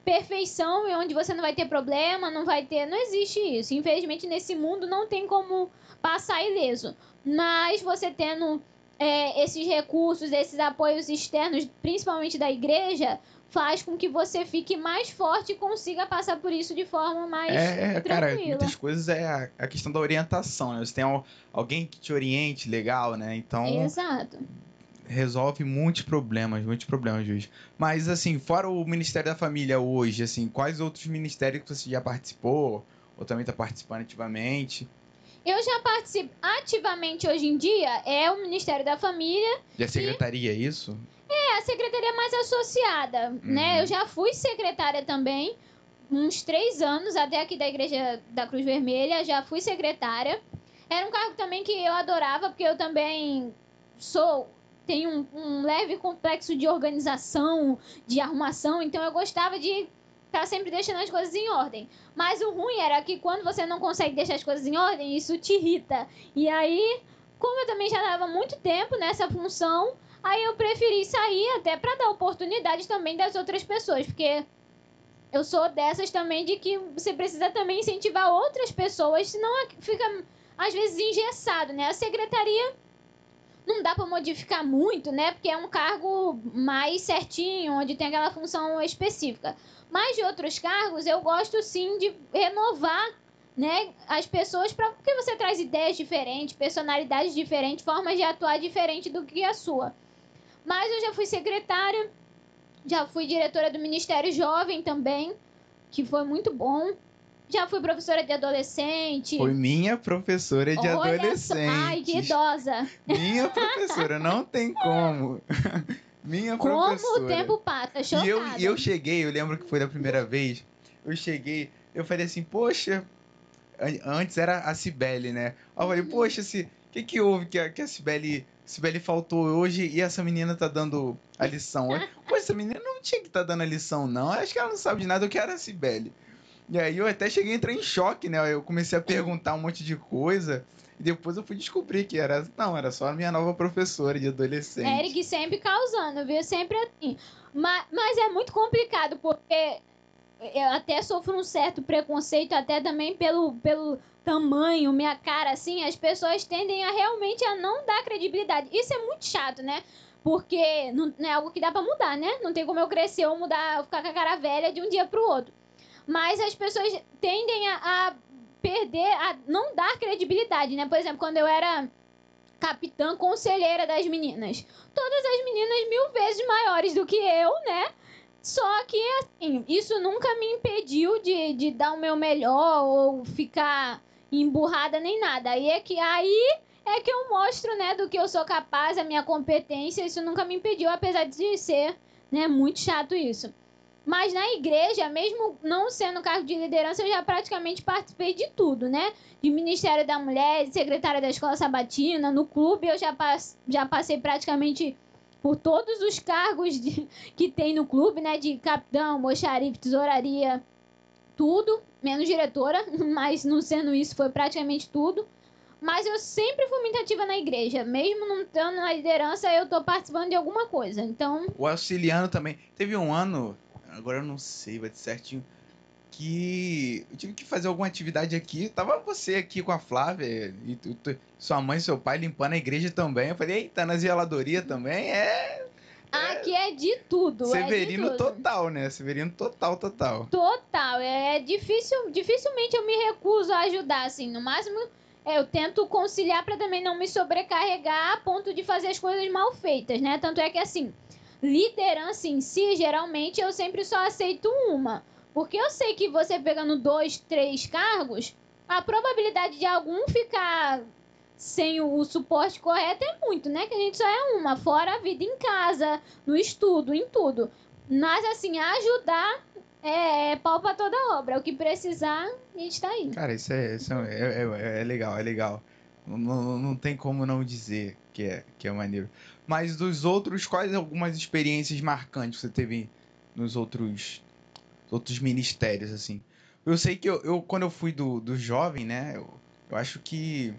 perfeição e onde você não vai ter problema, não vai ter, não existe isso. Infelizmente nesse mundo não tem como passar ileso. Mas você tendo é, esses recursos, esses apoios externos, principalmente da igreja, faz com que você fique mais forte e consiga passar por isso de forma mais é, é. Cara, muitas coisas é a, a questão da orientação, né? Você tem alguém que te oriente legal, né? Então... Exato. Resolve muitos problemas, muitos problemas, Juiz. Mas, assim, fora o Ministério da Família hoje, assim, quais outros ministérios que você já participou? Ou também está participando ativamente? Eu já participo ativamente hoje em dia, é o Ministério da Família. E a secretaria, é isso? É, a secretaria mais associada, né? uhum. né? Eu já fui secretária também, uns três anos, até aqui da Igreja da Cruz Vermelha, já fui secretária. Era um cargo também que eu adorava, porque eu também sou tenho um, um leve complexo de organização, de arrumação, então eu gostava de tá sempre deixando as coisas em ordem. Mas o ruim era que quando você não consegue deixar as coisas em ordem, isso te irrita. E aí, como eu também já dava muito tempo nessa função, aí eu preferi sair até para dar oportunidade também das outras pessoas, porque eu sou dessas também de que você precisa também incentivar outras pessoas, senão fica às vezes engessado, né? A secretaria não dá para modificar muito, né? Porque é um cargo mais certinho, onde tem aquela função específica. Mas de outros cargos, eu gosto sim de renovar né, as pessoas para porque você traz ideias diferentes, personalidades diferentes, formas de atuar diferente do que a sua. Mas eu já fui secretária, já fui diretora do Ministério Jovem também, que foi muito bom. Já fui professora de adolescente. Foi minha professora de Olha adolescente. Só... Ai, que idosa. Minha professora, não tem como. [laughs] Minha professora. Como o tempo passa, chocada. E eu, e eu cheguei, eu lembro que foi da primeira vez, eu cheguei, eu falei assim, poxa, antes era a Cibele, né? Eu falei, uhum. poxa, o que que houve que a, que a Cibele, Cibele faltou hoje e essa menina tá dando a lição? [laughs] Poxa, essa menina não tinha que estar tá dando a lição, não. Acho que ela não sabe de nada o que era a Cibele. E aí eu até cheguei a entrar em choque, né? Eu comecei a perguntar um monte de coisa. E depois eu fui descobrir que era. Não, era só a minha nova professora de adolescente. Eric sempre causando, viu? Sempre assim. Mas, mas é muito complicado, porque eu até sofro um certo preconceito, até também pelo, pelo tamanho, minha cara, assim, as pessoas tendem a realmente a não dar credibilidade. Isso é muito chato, né? Porque não, não é algo que dá pra mudar, né? Não tem como eu crescer ou mudar, ficar com a cara velha de um dia pro outro. Mas as pessoas tendem a, a perder, a não dar credibilidade, né? Por exemplo, quando eu era capitã conselheira das meninas. Todas as meninas mil vezes maiores do que eu, né? Só que, assim, isso nunca me impediu de, de dar o meu melhor ou ficar emburrada nem nada. Aí é que aí é que eu mostro, né, do que eu sou capaz, a minha competência. Isso nunca me impediu, apesar de ser, né, muito chato isso. Mas na igreja, mesmo não sendo cargo de liderança, eu já praticamente participei de tudo, né? De Ministério da Mulher, de secretária da Escola Sabatina, no clube eu já, pass já passei praticamente por todos os cargos de, [laughs] que tem no clube, né? De capitão, mocharife, tesouraria, tudo, menos diretora, [laughs] mas não sendo isso, foi praticamente tudo. Mas eu sempre fui muito ativa na igreja, mesmo não estando na liderança, eu tô participando de alguma coisa. Então. O auxiliano também. Teve um ano, agora eu não sei, vai de certinho, que eu tive que fazer alguma atividade aqui. Tava você aqui com a Flávia e tu, tu, sua mãe e seu pai limpando a igreja também. Eu falei, eita, na zeladoria também é. Aqui é de tudo. Severino é de tudo. total, né? Severino total, total. Total. É difícil, dificilmente eu me recuso a ajudar, assim. No máximo, é, eu tento conciliar para também não me sobrecarregar a ponto de fazer as coisas mal feitas, né? Tanto é que, assim, liderança em si, geralmente eu sempre só aceito uma. Porque eu sei que você pegando dois, três cargos, a probabilidade de algum ficar sem o, suporte correto é muito, né? Que a gente só é uma, fora a vida em casa, no estudo, em tudo. Mas assim, ajudar é, é pau pra toda obra. O que precisar, a gente tá aí. Cara, isso é, isso é, é, é legal, é legal. Não, não, não tem como não dizer que é, que é maneiro. Mas dos outros, quais algumas experiências marcantes você teve nos outros outros ministérios, assim. Eu sei que eu, eu quando eu fui do, do jovem, né, eu, eu acho que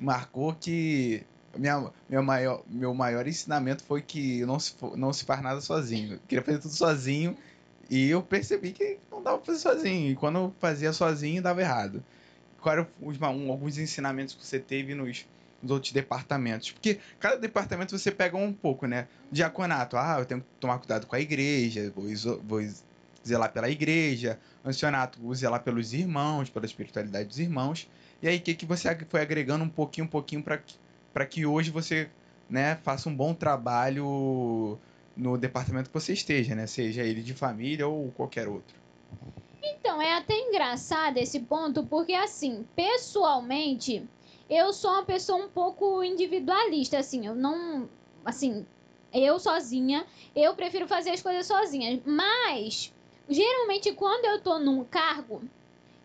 marcou que minha, minha maior, meu maior ensinamento foi que não se, não se faz nada sozinho. Eu queria fazer tudo sozinho e eu percebi que não dava pra fazer sozinho. E quando eu fazia sozinho, dava errado. Quais eram os, alguns ensinamentos que você teve nos, nos outros departamentos? Porque cada departamento você pega um pouco, né? Diaconato, ah, eu tenho que tomar cuidado com a igreja, vou, vou zelar pela igreja, ancianato, zelar pelos irmãos, pela espiritualidade dos irmãos. E aí, o que, que você foi agregando um pouquinho, um pouquinho para que, que hoje você né, faça um bom trabalho no departamento que você esteja, né? Seja ele de família ou qualquer outro. Então, é até engraçado esse ponto, porque assim, pessoalmente, eu sou uma pessoa um pouco individualista, assim, eu não, assim, eu sozinha, eu prefiro fazer as coisas sozinha, mas geralmente quando eu tô num cargo,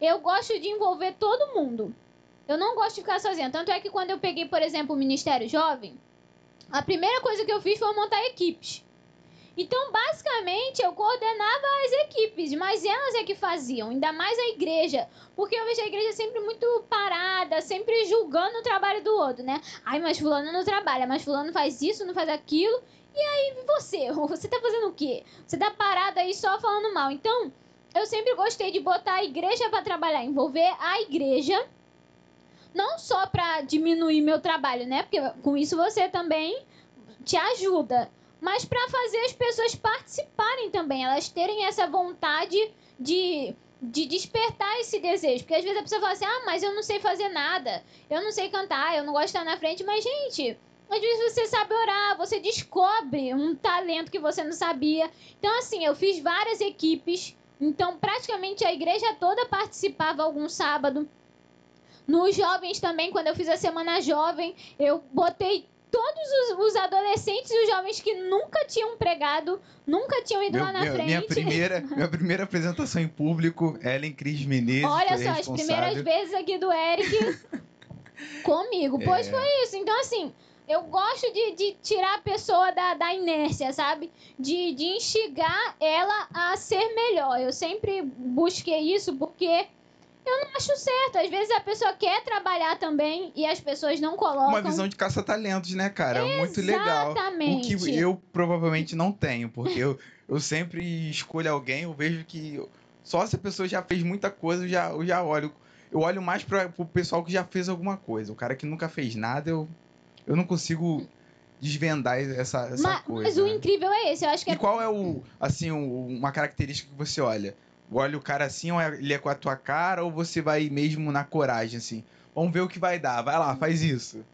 eu gosto de envolver todo mundo. Eu não gosto de ficar sozinha. Tanto é que quando eu peguei, por exemplo, o Ministério Jovem, a primeira coisa que eu fiz foi montar equipes. Então, basicamente, eu coordenava as equipes, mas elas é que faziam, ainda mais a igreja. Porque eu vejo a igreja sempre muito parada, sempre julgando o trabalho do outro, né? Ai, mas fulano não trabalha, mas fulano faz isso, não faz aquilo. E aí, você? [laughs] Você tá fazendo o quê? Você tá parado aí só falando mal. Então, eu sempre gostei de botar a igreja para trabalhar, envolver a igreja. Não só para diminuir meu trabalho, né? Porque com isso você também te ajuda. Mas para fazer as pessoas participarem também, elas terem essa vontade de, de despertar esse desejo. Porque às vezes a pessoa fala assim: ah, mas eu não sei fazer nada, eu não sei cantar, eu não gosto de estar na frente. Mas, gente, às vezes você sabe orar, você descobre um talento que você não sabia. Então, assim, eu fiz várias equipes. Então, praticamente a igreja toda participava algum sábado. Nos jovens também, quando eu fiz a semana jovem, eu botei todos os, os, adolescentes e os jovens que nunca tinham pregado, nunca tinham ido meu, lá na meu, frente. Minha primeira, [laughs] minha primeira apresentação em público, Ellen Cris Menezes. Olha só, as primeiras vezes aqui do Eric [laughs] comigo. Pois é. foi isso. Então, assim, eu gosto de, de tirar a pessoa da, da inércia, sabe? De, de instigar ela a ser melhor. Eu sempre busquei isso porque eu não acho certo. Às vezes a pessoa quer trabalhar também e as pessoas não colocam. Uma visão de caça-talentos, né, cara? Muito legal. Exatamente. O que eu provavelmente não tenho, porque eu, eu sempre escolho alguém, eu vejo que só se a pessoa já fez muita coisa, eu já, eu já olho. Eu olho mais para pro pessoal que já fez alguma coisa. O cara que nunca fez nada, eu, eu não consigo desvendar essa, essa mas, coisa. mas o né? incrível é esse. Eu acho que E é qual é o, assim, o- uma característica que você olha? Olha o cara assim, ou é- ele é com a tua cara, ou você vai mesmo na coragem, assim? Vamos ver o que vai dar. Vai lá, faz isso.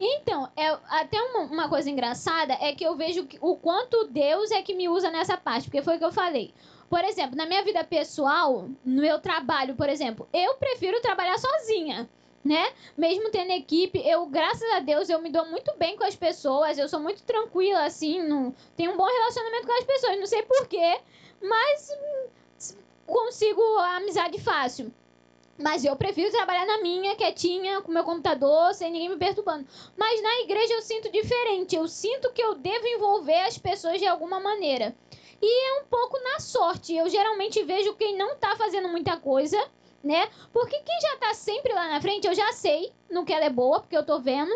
Então, é, até uma, uma coisa engraçada é que eu vejo que- o quanto Deus é que me usa nessa parte, porque foi o que eu falei. Por exemplo, na minha vida pessoal, no meu trabalho, por exemplo, eu prefiro trabalhar sozinha, né? Mesmo tendo equipe, eu, graças a Deus, eu me dou muito bem com as pessoas, eu sou muito tranquila, assim, não, tenho um bom relacionamento com as pessoas, não sei porquê, mas hum, consigo a amizade fácil. Mas eu prefiro trabalhar na minha, quietinha, com meu computador, sem ninguém me perturbando. Mas na igreja eu sinto diferente. Eu sinto que eu devo envolver as pessoas de alguma maneira. E é um pouco na sorte. Eu geralmente vejo quem não tá fazendo muita coisa, né? Porque quem já tá sempre lá na frente, eu já sei no que ela é boa, porque eu tô vendo.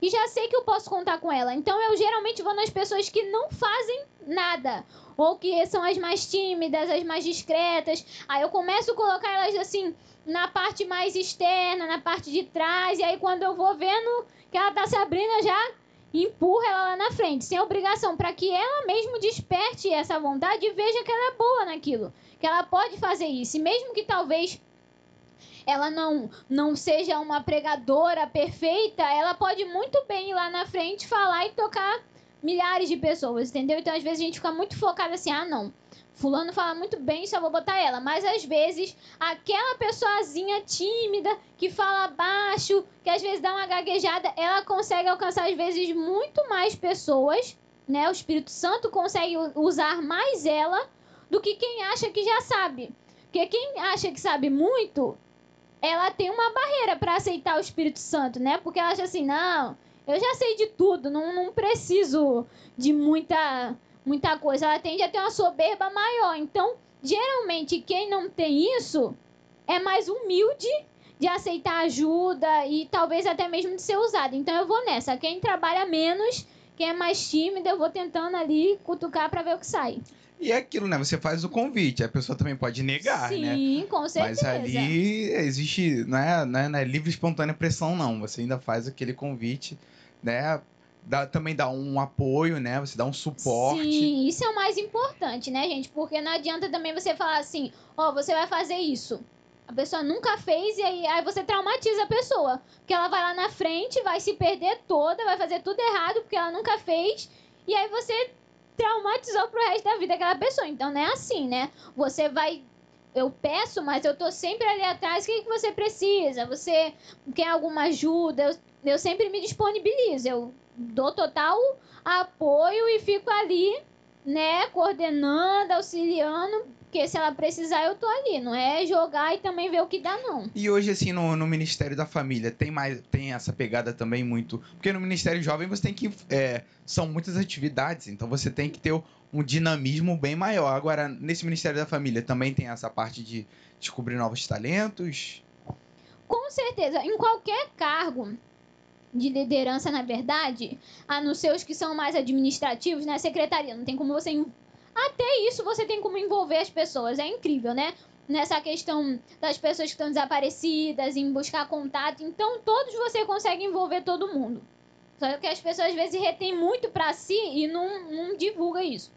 E já sei que eu posso contar com ela. Então eu geralmente vou nas pessoas que não fazem nada. Ou que são as mais tímidas, as mais discretas. Aí eu começo a colocar elas assim na parte mais externa, na parte de trás, e aí quando eu vou vendo que ela tá se abrindo, já empurro ela lá na frente, sem obrigação, para que ela mesmo desperte essa vontade e veja que ela é boa naquilo, que ela pode fazer isso, e mesmo que talvez ela não não seja uma pregadora perfeita, ela pode muito bem ir lá na frente falar e tocar milhares de pessoas, entendeu? Então às vezes a gente fica muito focado assim, ah, não. Fulano fala muito bem, só vou botar ela. Mas às vezes, aquela pessoazinha tímida, que fala baixo, que às vezes dá uma gaguejada, ela consegue alcançar às vezes muito mais pessoas, né? O Espírito Santo consegue usar mais ela do que quem acha que já sabe. Porque quem acha que sabe muito, ela tem uma barreira para aceitar o Espírito Santo, né? Porque ela acha assim, não, eu já sei de tudo, não, não preciso de muita muita coisa. Ela tende a ter uma soberba maior. Então, geralmente, quem não tem isso é mais humilde de aceitar ajuda e talvez até mesmo de ser usado. Então, eu vou nessa. Quem trabalha menos, quem é mais tímido, eu vou tentando ali cutucar pra ver o que sai. E é aquilo, né? Você faz o convite, a pessoa também pode negar, né? Sim, com Mas certeza. ali existe, não é, não é, não é livre espontânea pressão, não. Você ainda faz aquele convite, né? Dá, também dá um apoio, né? Você dá um suporte. Sim, isso é o mais importante, né, gente? Porque não adianta também você falar assim, ó, você vai fazer isso. A pessoa nunca fez e aí, aí você traumatiza a pessoa. Porque ela vai lá na frente, vai se perder toda, vai fazer tudo errado porque ela nunca fez. E aí você traumatizou pro resto da vida aquela pessoa. Então não é assim, né? Você vai. Eu peço, mas eu tô sempre ali atrás. O que, que você precisa? Você quer alguma ajuda? Eu, eu sempre me disponibilizo. Eu dou total apoio e fico ali, né, coordenando, auxiliando, porque se ela precisar eu tô ali, não é jogar e também ver o que dá não. E hoje, assim, no, no Ministério da Família, tem mais tem essa pegada também muito. Porque no Ministério Jovem você tem que. é, são muitas atividades, então você tem que ter um dinamismo bem maior. Agora, nesse Ministério da Família também tem essa parte de descobrir novos talentos. Com certeza, em qualquer cargo de liderança, na verdade, a não ser os que são mais administrativos, né, secretaria, não tem como você até isso você tem como envolver as pessoas, é incrível, né? Nessa questão das pessoas que estão desaparecidas, em buscar contato, então todos você consegue envolver todo mundo. Só que as pessoas às vezes retêm muito pra si e não, não divulga isso.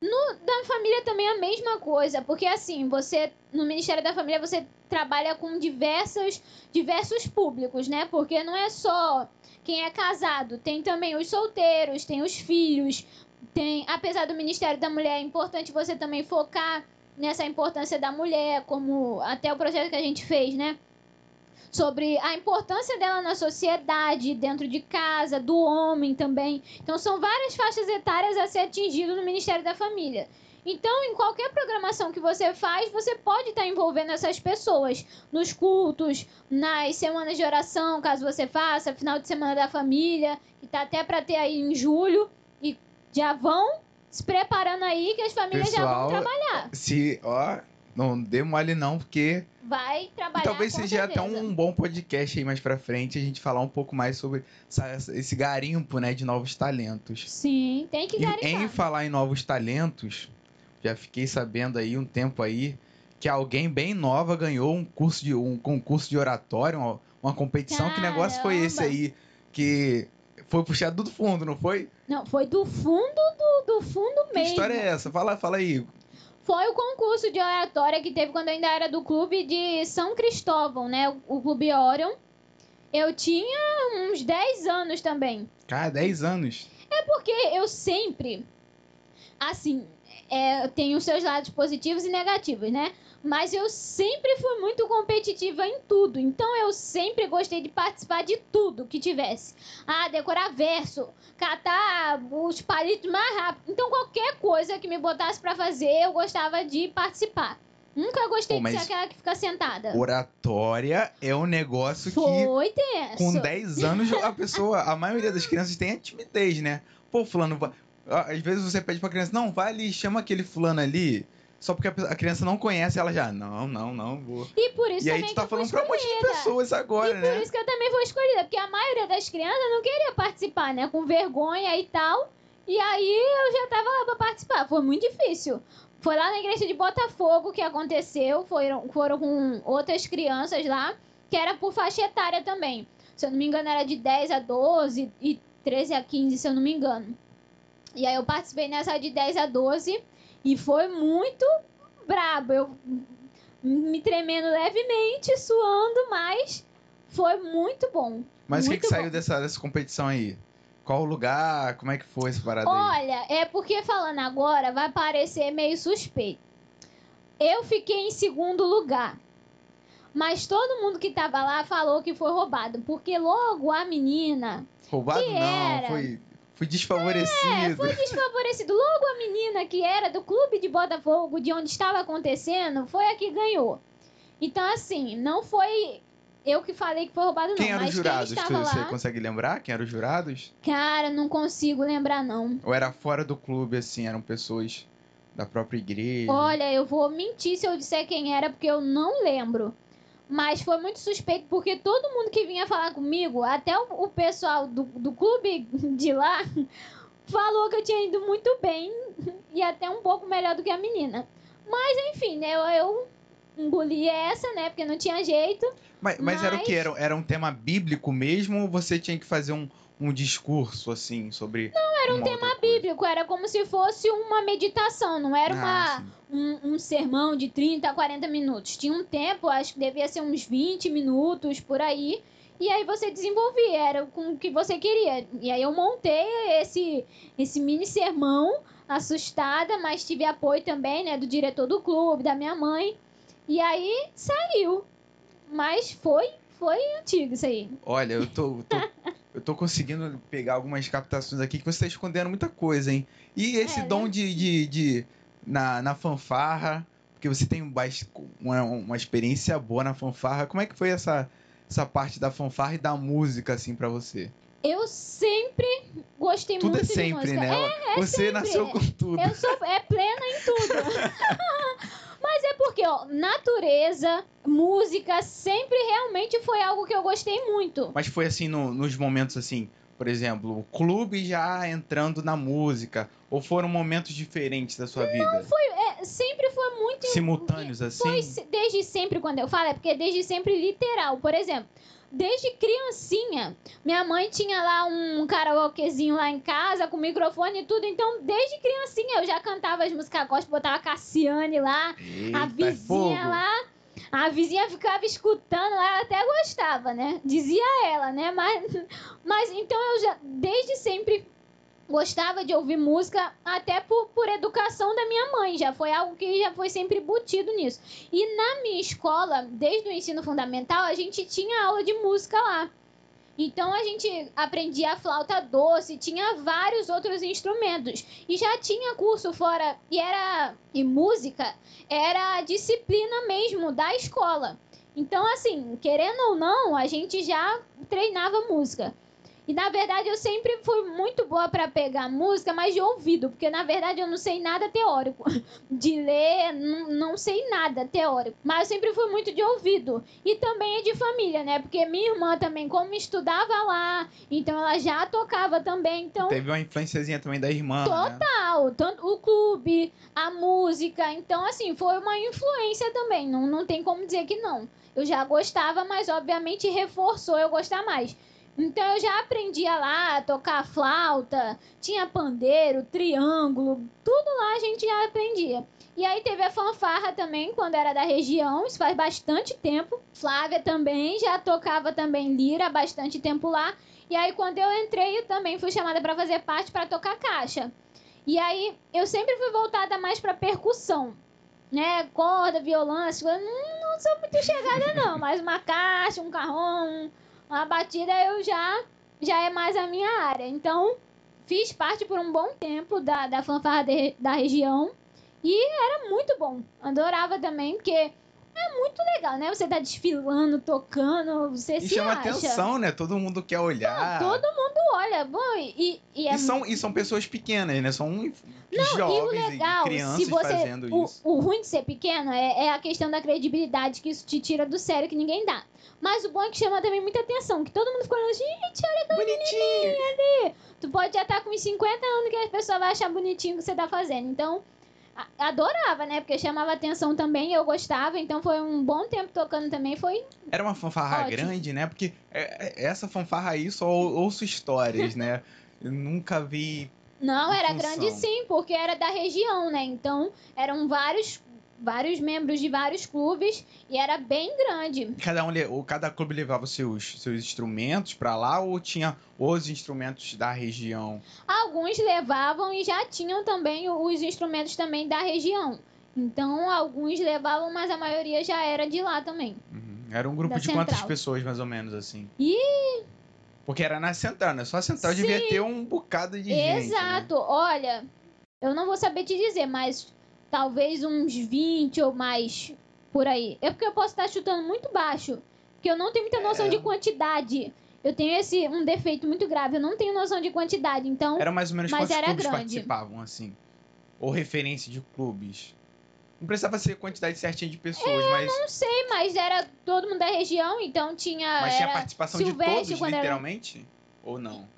No da família também é a mesma coisa, porque assim, você no Ministério da Família você trabalha com diversos diversos públicos, né? Porque não é só quem é casado, tem também os solteiros, tem os filhos, tem, apesar do Ministério da Mulher, é importante você também focar nessa importância da mulher, como até o projeto que a gente fez, né? Sobre a importância dela na sociedade, dentro de casa, do homem também. Então, são várias faixas etárias a ser atingido no Ministério da Família. Então, em qualquer programação que você faz, você pode estar envolvendo essas pessoas nos cultos, nas semanas de oração, caso você faça, final de semana da família, que tá até para ter aí em julho, já vão se preparando aí que as famílias já Pessoal, vão trabalhar. Se, ó, não dê mole não, porque Vai E trabalhar talvez com seja até certeza. um bom podcast aí mais pra frente, a gente falar um pouco mais sobre essa- esse garimpo, né, de novos talentos. Sim, tem que E garimpar. em falar em novos talentos, já fiquei sabendo aí um tempo aí que alguém bem nova ganhou um curso de um concurso de oratório, uma, uma competição. Que negócio foi esse Caramba. aí que foi puxado do fundo, não foi? Não, foi do fundo do, do fundo Que mesmo. história é essa? Fala, fala aí. Foi o concurso de oratória que teve quando eu ainda era do clube de São Cristóvão, né? O, o clube Orion. Eu tinha uns 10 anos também. Cara, 10 anos. É porque eu sempre, assim, é, tem os seus lados positivos e negativos, né? Mas eu sempre fui muito competitiva em tudo. Então eu sempre gostei de participar de tudo que tivesse. Ah, decorar verso, catar os palitos mais rápido. Então qualquer coisa que me botasse pra fazer, eu gostava de participar. Nunca gostei Pô, de ser aquela que fica sentada. Oratória é um negócio que Foi tenso. com 10 anos a pessoa, a maioria das crianças tem a timidez, né? Pô, fulano, às vezes você pede pra criança, não, vai ali, chama aquele fulano ali. Só porque a criança não conhece, ela já, não, não, não, vou. E por isso E aí tu tá falando pra um monte de pessoas agora, e por né? isso que eu também fui escolhida, porque a maioria das crianças não queria participar, né? Com vergonha e tal. E aí eu já tava lá pra participar. Foi muito difícil. Foi lá na igreja de Botafogo que aconteceu. Foram, foram com outras crianças lá, que era por faixa etária também. Se eu não me engano, era de 10 a 12 e 13 a 15, se eu não me engano. E aí eu participei nessa de 10 a 12 e foi muito brabo. Eu me tremendo levemente, suando, mas foi muito bom. Mas o que, que saiu dessa, dessa competição aí? Qual o lugar? Como é que foi essa parada aí? Olha, é porque falando agora vai parecer meio suspeito. Eu fiquei em segundo lugar. Mas todo mundo que tava lá falou que foi roubado. Porque logo a menina Roubado não, era? foi, foi desfavorecido. É, foi desfavorecido. Logo a menina que era do clube de Botafogo, de onde estava acontecendo, foi a que ganhou. Então, assim, não foi eu que falei que foi roubado, não. Quem eram os jurados? Tu- Você lá, consegue lembrar quem eram os jurados? cara, não consigo lembrar, não. Ou era fora do clube, assim, eram pessoas da própria igreja? Olha, eu vou mentir se eu disser quem era, porque eu não lembro. Mas foi muito suspeito, porque todo mundo que vinha falar comigo, até o, o pessoal do, do clube [laughs] de lá, [laughs] falou que eu tinha ido muito bem e até um pouco melhor do que a menina. Mas enfim, né? Eu, eu engoli essa, né? Porque não tinha jeito. Mas, mas era o Mas- que? Era, era um tema bíblico mesmo ou você tinha que fazer um, um discurso, assim, sobre. Não, era um tema Bíblico, era como se fosse uma meditação, não era uma. Ah, sim. um, um sermão de 30 a 40 minutos. Tinha um tempo, acho que devia ser uns 20 minutos por aí. E aí você desenvolvia, era com o que você queria. E aí eu montei esse, esse mini sermão, assustada, mas tive apoio também, né, do diretor do clube, da minha mãe. E aí saiu. Mas foi, foi antigo isso aí. Olha, eu tô, tô- [laughs] eu tô conseguindo pegar algumas captações aqui que você tá escondendo muita coisa, hein? E esse É, né? dom de, de, de- na, na fanfarra, porque você tem uma, uma experiência boa na fanfarra. Como é que foi essa, essa parte da fanfarra e da música, assim, pra você? Eu sempre gostei Tudo é muito de sempre, música. né? É, você sempre. nasceu com tudo. Eu sou é plena em tudo. [laughs] Mas é porque, ó, natureza, música, sempre realmente foi algo que eu gostei muito. Mas foi assim no- nos momentos assim, por exemplo, o clube já entrando na música, ou foram momentos diferentes da sua vida? É, sempre foi muito. Simultâneos assim? Foi desde sempre, quando eu falo, é porque desde sempre literal. Por exemplo, desde criancinha, minha mãe tinha lá um karaokezinho lá em casa, com microfone e tudo. Então, desde criancinha, eu já cantava as músicas gospel, botava Cassiane lá. Eita, a é vizinha fogo. lá, a vizinha ficava escutando lá, ela até gostava, né? Dizia ela, né? Mas, [laughs] mas então eu já, desde sempre, gostava de ouvir música, até por, por educação da minha mãe. Já foi algo que já foi sempre embutido nisso. E na minha escola, desde o ensino fundamental, a gente tinha aula de música lá. Então a gente aprendia a flauta doce, tinha vários outros instrumentos e já tinha curso fora e era e música era a disciplina mesmo da escola. Então assim, querendo ou não, a gente já treinava música. E na verdade eu sempre fui muito boa para pegar música, mas de ouvido, porque na verdade eu não sei nada teórico. [laughs] De ler, não, não sei nada teórico. Mas eu sempre fui muito de ouvido. E também é de família, né? Porque minha irmã também, como estudava lá, então ela já tocava também. Então, Teve uma influenciazinha também da irmã, né? Total, tanto o clube, a música. Então, assim, foi uma influência também. Não, não tem como dizer que não. Eu já gostava, mas obviamente reforçou eu gostar mais. Então eu já aprendia lá a tocar flauta, tinha pandeiro, triângulo, tudo lá a gente já aprendia. E aí teve a fanfarra também, quando era da região, isso faz bastante tempo. Flávia também já tocava também lira há bastante tempo lá. E aí quando eu entrei, eu também fui chamada para fazer parte para tocar caixa. E aí eu sempre fui voltada mais para percussão, né? Corda, violão, coisas. Não, não sou muito chegada não, mas uma caixa, um carrom, a batida eu já já é mais a minha área. Então, fiz parte por um bom tempo da, da fanfarra de, da região e era muito bom. Adorava também, porque é muito legal, né? Você tá desfilando, tocando, você E se chama acha. atenção, né? Todo mundo quer olhar. Todo mundo olha. Bom, e, e é E são, e são pessoas pequenas, né? São Não, jovens e o legal, e crianças se você, fazendo o, isso. o ruim de ser pequeno é, é a questão da credibilidade que isso te tira do sério que ninguém dá. Mas o bom é que chama também muita atenção, que todo mundo fica olhando, gente, olha que Bonitinho! Tu pode já estar com uns 50 anos que a pessoa vai achar bonitinho o que você tá fazendo. Então, adorava, né? Porque chamava atenção também, eu gostava. Então, foi um bom tempo tocando também. Foi Era uma fanfarra Ótimo. grande, né? Porque é- é- essa fanfarra aí só ou- ouço histórias, né? Eu nunca vi. Não, era função. grande sim, porque era da região, né? Então, eram vários vários membros de vários clubes e era bem grande. Cada um, ou cada clube levava seus, seus instrumentos pra lá ou tinha os instrumentos da região? Alguns levavam e já tinham também os instrumentos também da região. Então, alguns levavam, mas a maioria já era de lá também. Uhum. Era um grupo Da de quantas central. pessoas, mais ou menos, assim? Ih! Porque era na central, né? Só a central devia Sim. ter um bocado de gente. né? Exato. Olha, eu não vou saber te dizer, mas talvez uns 20 ou mais por aí. É porque eu posso estar chutando muito baixo, porque eu não tenho muita noção É. de quantidade. Eu tenho esse um defeito muito grave, eu não tenho noção de quantidade, então Era mais ou menos Mas quantos era grande. participavam, assim? Ou referência de clubes? Não precisava ser quantidade certinha de pessoas, mas, não sei, mas era todo mundo da região, então tinha mas tinha participação de todos, quando era- literalmente? Ou não?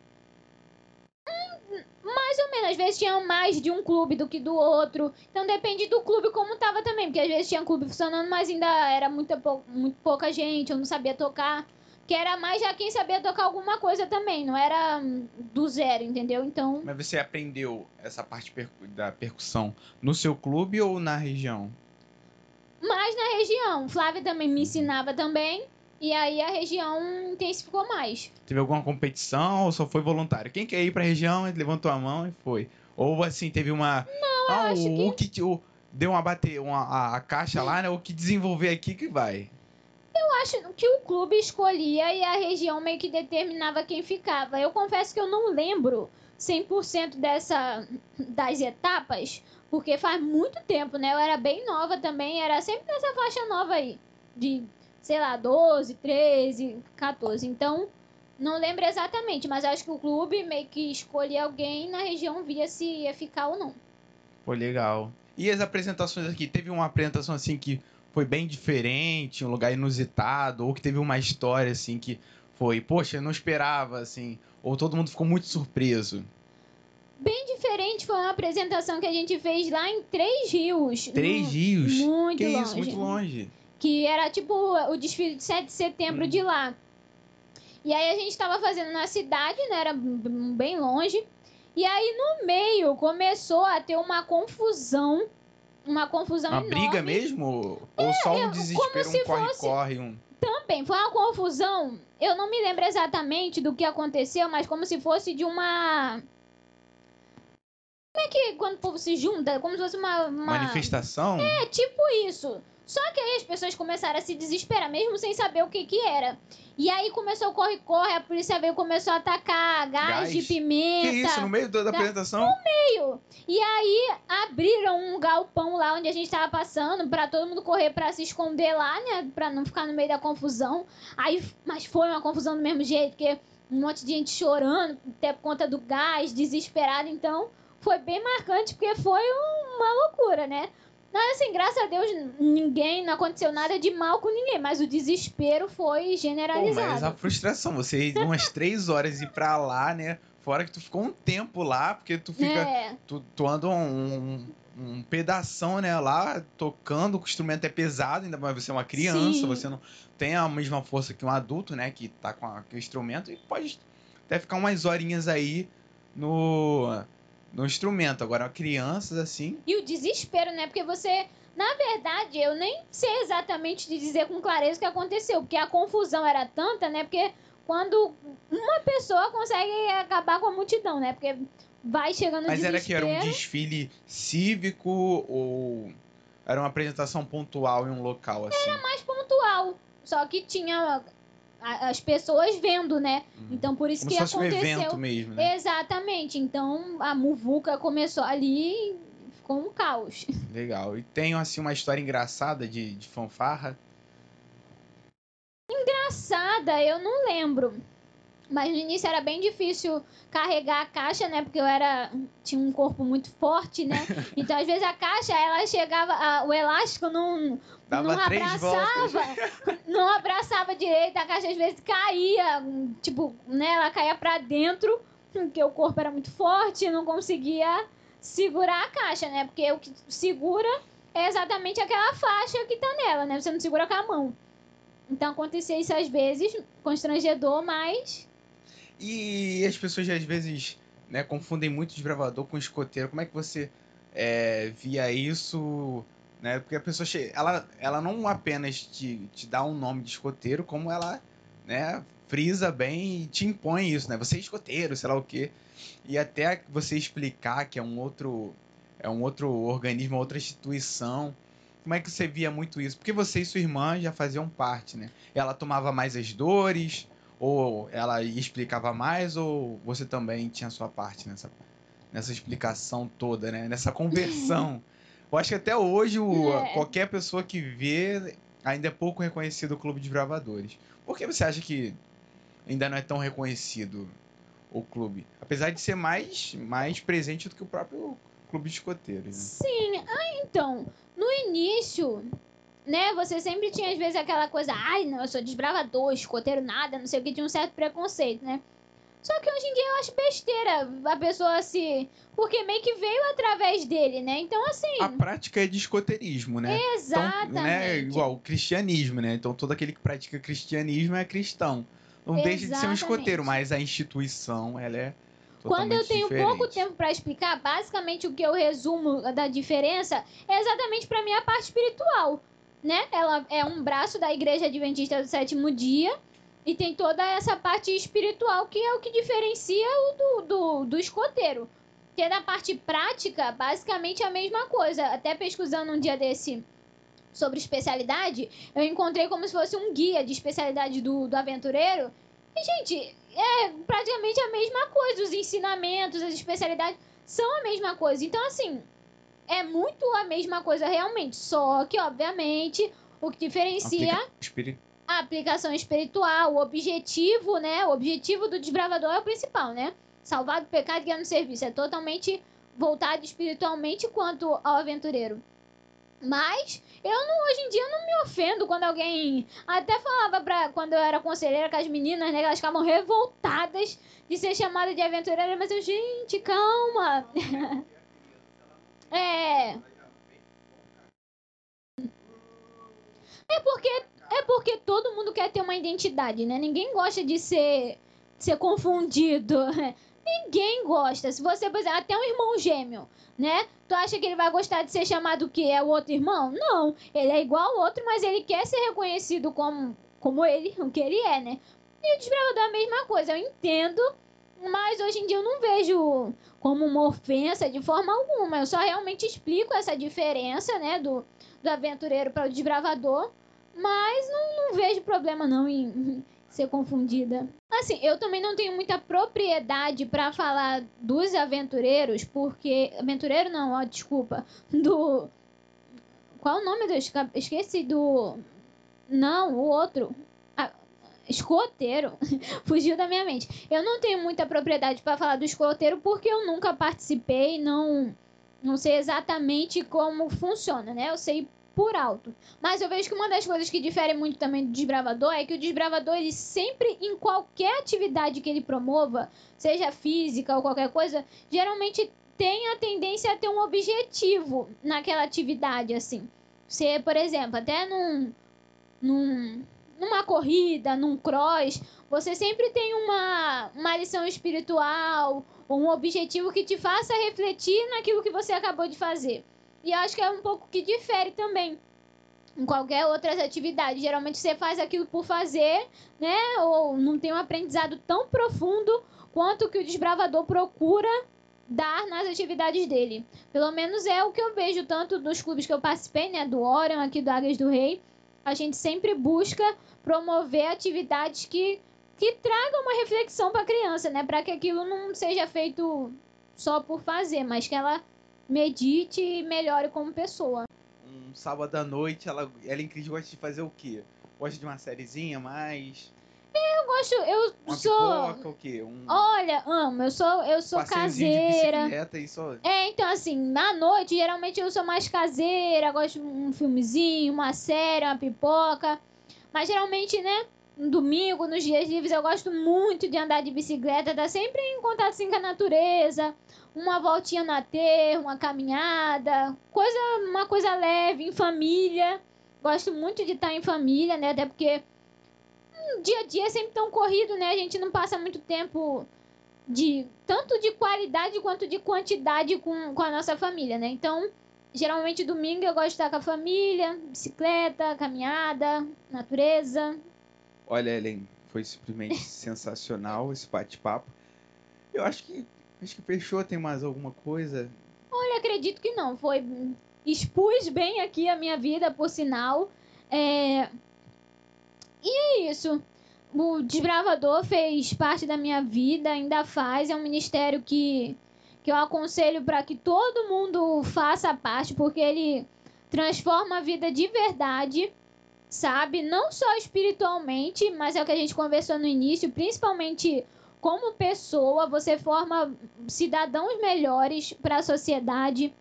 Mais ou menos, às vezes tinha mais de um clube do que do outro. Então depende do clube como tava também, porque às vezes tinha clube funcionando, mas ainda era muita pou- muito pouca gente, eu não sabia tocar. Que era mais já quem sabia tocar alguma coisa também, não era do zero, entendeu? Então, Mas você aprendeu essa parte da percussão no seu clube ou na região? mais na região. Flávia também me ensinava também. E aí a região intensificou mais. Teve alguma competição ou só foi voluntário? Quem quer ir pra região, levantou a mão e foi. Ou assim, teve uma. Não, ah, acho o, que... que o, deu uma bater uma, a, a caixa lá, né? O que desenvolver aqui que vai. Eu acho que o clube escolhia e a região meio que determinava quem ficava. Eu confesso que eu não lembro 100% dessa das etapas, porque faz muito tempo, né? Eu era bem nova também, era sempre nessa faixa nova aí, de, sei lá, 12, 13, 14. Então, não lembro exatamente, mas acho que o clube meio que escolhia alguém na região via se ia ficar ou não. Pô, legal. E as apresentações aqui? Teve uma apresentação assim que foi bem diferente, um lugar inusitado, ou que teve uma história assim que foi, poxa, eu não esperava, assim, ou todo mundo ficou muito surpreso. Bem diferente foi uma apresentação que a gente fez lá em Três Rios. Três no- rios? Muito que longe. isso, muito longe. Que era tipo o desfile de 7 de setembro Hum. de lá. E aí a gente tava fazendo na cidade, né? Era bem longe. E aí no meio começou a ter uma confusão. Uma confusão Uma enorme. briga mesmo? Ou só um desespero, se um corre-corre, um... Também, foi uma confusão. Eu não me lembro exatamente do que aconteceu, mas como se fosse de uma. Como é que quando o povo se junta? Como se fosse uma. uma... manifestação? É tipo isso. Só que aí as pessoas começaram a se desesperar, mesmo sem saber o que que era. E aí começou o corre-corre, a polícia veio e começou a atacar gás, Gás? de pimenta. Que isso, no meio da, da apresentação? meio. E aí abriram um galpão lá onde a gente tava passando pra todo mundo correr pra se esconder lá, né? Pra não ficar no meio da confusão. Aí, mas foi uma confusão do mesmo jeito, porque um monte de gente chorando, até por conta do gás, desesperado. Então, foi bem marcante, porque foi uma loucura, né? Mas assim, graças a Deus, ninguém, não aconteceu nada de mal com ninguém, mas o desespero foi Pô, generalizado. mas a frustração, você ir umas [laughs] três horas ir pra lá, né? Fora que tu ficou um tempo lá, porque tu fica. É, Tu, tu anda um, um, um pedação, né, lá, tocando, o instrumento é pesado, ainda mais você é uma criança, Sim. você não tem a mesma força que um adulto, né, que tá com, a- com o instrumento, e pode até ficar umas horinhas aí no, no instrumento. Agora, crianças, assim, E o desespero, né? Porque você. Na verdade, eu nem sei exatamente de dizer com clareza o que aconteceu, porque a confusão era tanta, né? Porque quando uma pessoa consegue acabar com a multidão, né? Porque vai chegando mas era que era um desespero. desfile cívico ou era uma apresentação pontual em um local, assim? mais pontual. Só que tinha as pessoas vendo, né? Uhum. Então por isso Como que um aconteceu. evento mesmo, né? Exatamente. Então a muvuca começou ali e ficou um caos. [laughs] Legal. E tem, assim, uma história engraçada de, de fanfarra? Engraçada, eu não lembro. Mas no início era bem difícil carregar a caixa, né? Porque eu era. tinha um corpo muito forte, né? [laughs] Então, às vezes, a caixa, ela chegava. a- o elástico não, Dava não abraçava. Não abraçava direito, a caixa às vezes caía. Tipo, né? Ela caía pra dentro, porque o corpo era muito forte, não conseguia segurar a caixa, né? Porque o que segura é exatamente aquela faixa que tá nela, né? Você não segura com a mão. Então acontecia isso às vezes, constrangedor, mas. E as pessoas às vezes né, confundem muito desbravador com escoteiro. Como é que você é, via isso? Né? Porque a pessoa che- ela, ela não apenas te, te dá um nome de escoteiro, como ela né, frisa bem e te impõe isso, né? Você é escoteiro, sei lá o quê. E até você explicar que é um outro é um outro organismo, outra instituição. Como é que você via muito isso? Porque você e sua irmã já faziam parte, né? Ela tomava mais as dores, ou ela explicava mais, ou você também tinha sua parte nessa, nessa explicação toda, né? Nessa conversão. Eu acho que até hoje o, É. qualquer pessoa que vê ainda é pouco reconhecido o Clube de Bravadores. Por que você acha que ainda não é tão reconhecido o clube? Apesar de ser mais, mais presente do que o próprio Clube de Escoteiros. Né? Sim, ah, então, no início, né, você sempre tinha às vezes aquela coisa, ai, não, eu sou desbravador, escoteiro, nada, não sei o que, tinha um certo preconceito, né? Só que hoje em dia eu acho besteira a pessoa se. Porque meio que veio através dele, né? Então, assim. A prática é de escoteirismo, né? Então, exatamente. né, igual o cristianismo, né? Então todo aquele que pratica cristianismo é cristão. Não deixa de ser um Exatamente. escoteiro, mas a instituição, ela é Quando eu tenho diferente. pouco tempo pra explicar, basicamente o que eu resumo da diferença é exatamente pra mim a parte espiritual, né? Ela é um braço da Igreja Adventista do Sétimo Dia e tem toda essa parte espiritual que é o que diferencia o do, do, do escoteiro. Porque na parte prática, basicamente é a mesma coisa. Até pesquisando um dia desse sobre especialidade, eu encontrei como se fosse um guia de especialidade do, do aventureiro. E, gente, é praticamente a mesma coisa. Os ensinamentos, as especialidades são a mesma coisa. Então, assim, é muito a mesma coisa realmente. Só que, obviamente, o que diferencia Aplica- a aplicação espiritual, o objetivo, né? O objetivo do desbravador é o principal, né? Salvar do pecado e ganhar no serviço. É totalmente voltado espiritualmente quanto ao aventureiro. Mas eu não, hoje em dia não me ofendo quando alguém. Até falava pra. Quando eu era conselheira com as meninas, né? que Elas ficavam revoltadas de ser chamada de aventureira. Mas eu, gente, calma. [laughs] é. É porque, é porque todo mundo quer ter uma identidade, né? Ninguém gosta de ser, ser confundido. [laughs] Ninguém gosta. Se você, por exemplo, até um irmão gêmeo, né? Tu acha que ele vai gostar de ser chamado o quê? É o outro irmão? Não. Ele é igual ao outro, mas ele quer ser reconhecido como, como ele, o que ele é, né? E o desbravador é a mesma coisa. Eu entendo, Mas hoje em dia eu não vejo como uma ofensa de forma alguma. Eu só realmente explico essa diferença, né, do, do aventureiro para o desbravador. Mas não, não vejo problema não em [laughs] ser confundida. Assim, eu também não tenho muita propriedade para falar dos aventureiros, porque. Aventureiro não, ó, desculpa. [laughs] Do. Qual o nome do. Esqueci do. Não, o outro. Escoteiro. [laughs] Fugiu da minha mente. Eu não tenho muita propriedade para falar do escoteiro porque eu nunca participei, não. Não sei exatamente como funciona, né? Eu sei por alto. Mas eu vejo que uma das coisas que difere muito também do desbravador é que o desbravador, ele sempre, em qualquer atividade que ele promova, seja física ou qualquer coisa, geralmente tem a tendência a ter um objetivo naquela atividade, assim. Você, por exemplo, até num, num, numa corrida, num cross, você sempre tem uma, uma lição espiritual, um objetivo que te faça refletir naquilo que você acabou de fazer. E acho que é um pouco que difere também em qualquer outras atividades. Geralmente você faz aquilo por fazer, né? Ou não tem um aprendizado tão profundo quanto que o desbravador procura dar nas atividades dele. Pelo menos é o que eu vejo tanto dos clubes que eu participei, né, do Orion, aqui do Águias do Rei. A gente sempre busca promover atividades que que tragam uma reflexão para a criança, né, para que aquilo não seja feito só por fazer, mas que ela medite e melhore como pessoa. Um sábado à noite, ela, ela Cris gosta de fazer o quê? Gosta de uma sériezinha mais. É, eu gosto, eu uma sou. Pipoca, o quê? Um Olha, amo, eu sou, eu sou caseira. De bicicleta e só... É, então assim, na noite, geralmente eu sou mais caseira, gosto de um filmezinho, uma série, uma pipoca. Mas geralmente, né, no domingo, nos dias livres, eu gosto muito de andar de bicicleta, tá sempre em contato assim, com a natureza uma voltinha no aterro, uma caminhada, coisa, uma coisa leve, em família. Gosto muito de estar em família, né? Até porque o dia a dia é sempre tão corrido, né? A gente não passa muito tempo de tanto de qualidade quanto de quantidade com, com a nossa família, né? Então, geralmente domingo eu gosto de estar com a família, bicicleta, caminhada, natureza. Olha, Ellen, foi simplesmente [laughs] sensacional esse bate-papo. Eu acho que Acho que fechou, tem mais alguma coisa? Olha, acredito que não. Foi. Expus bem aqui a minha vida, por sinal. É... E é isso. O Desbravador fez parte da minha vida, ainda faz. É um ministério que, que eu aconselho para que todo mundo faça parte, porque ele transforma a vida de verdade, sabe? Não só espiritualmente, mas é o que a gente conversou no início, principalmente como pessoa, você forma cidadãos melhores para a sociedade,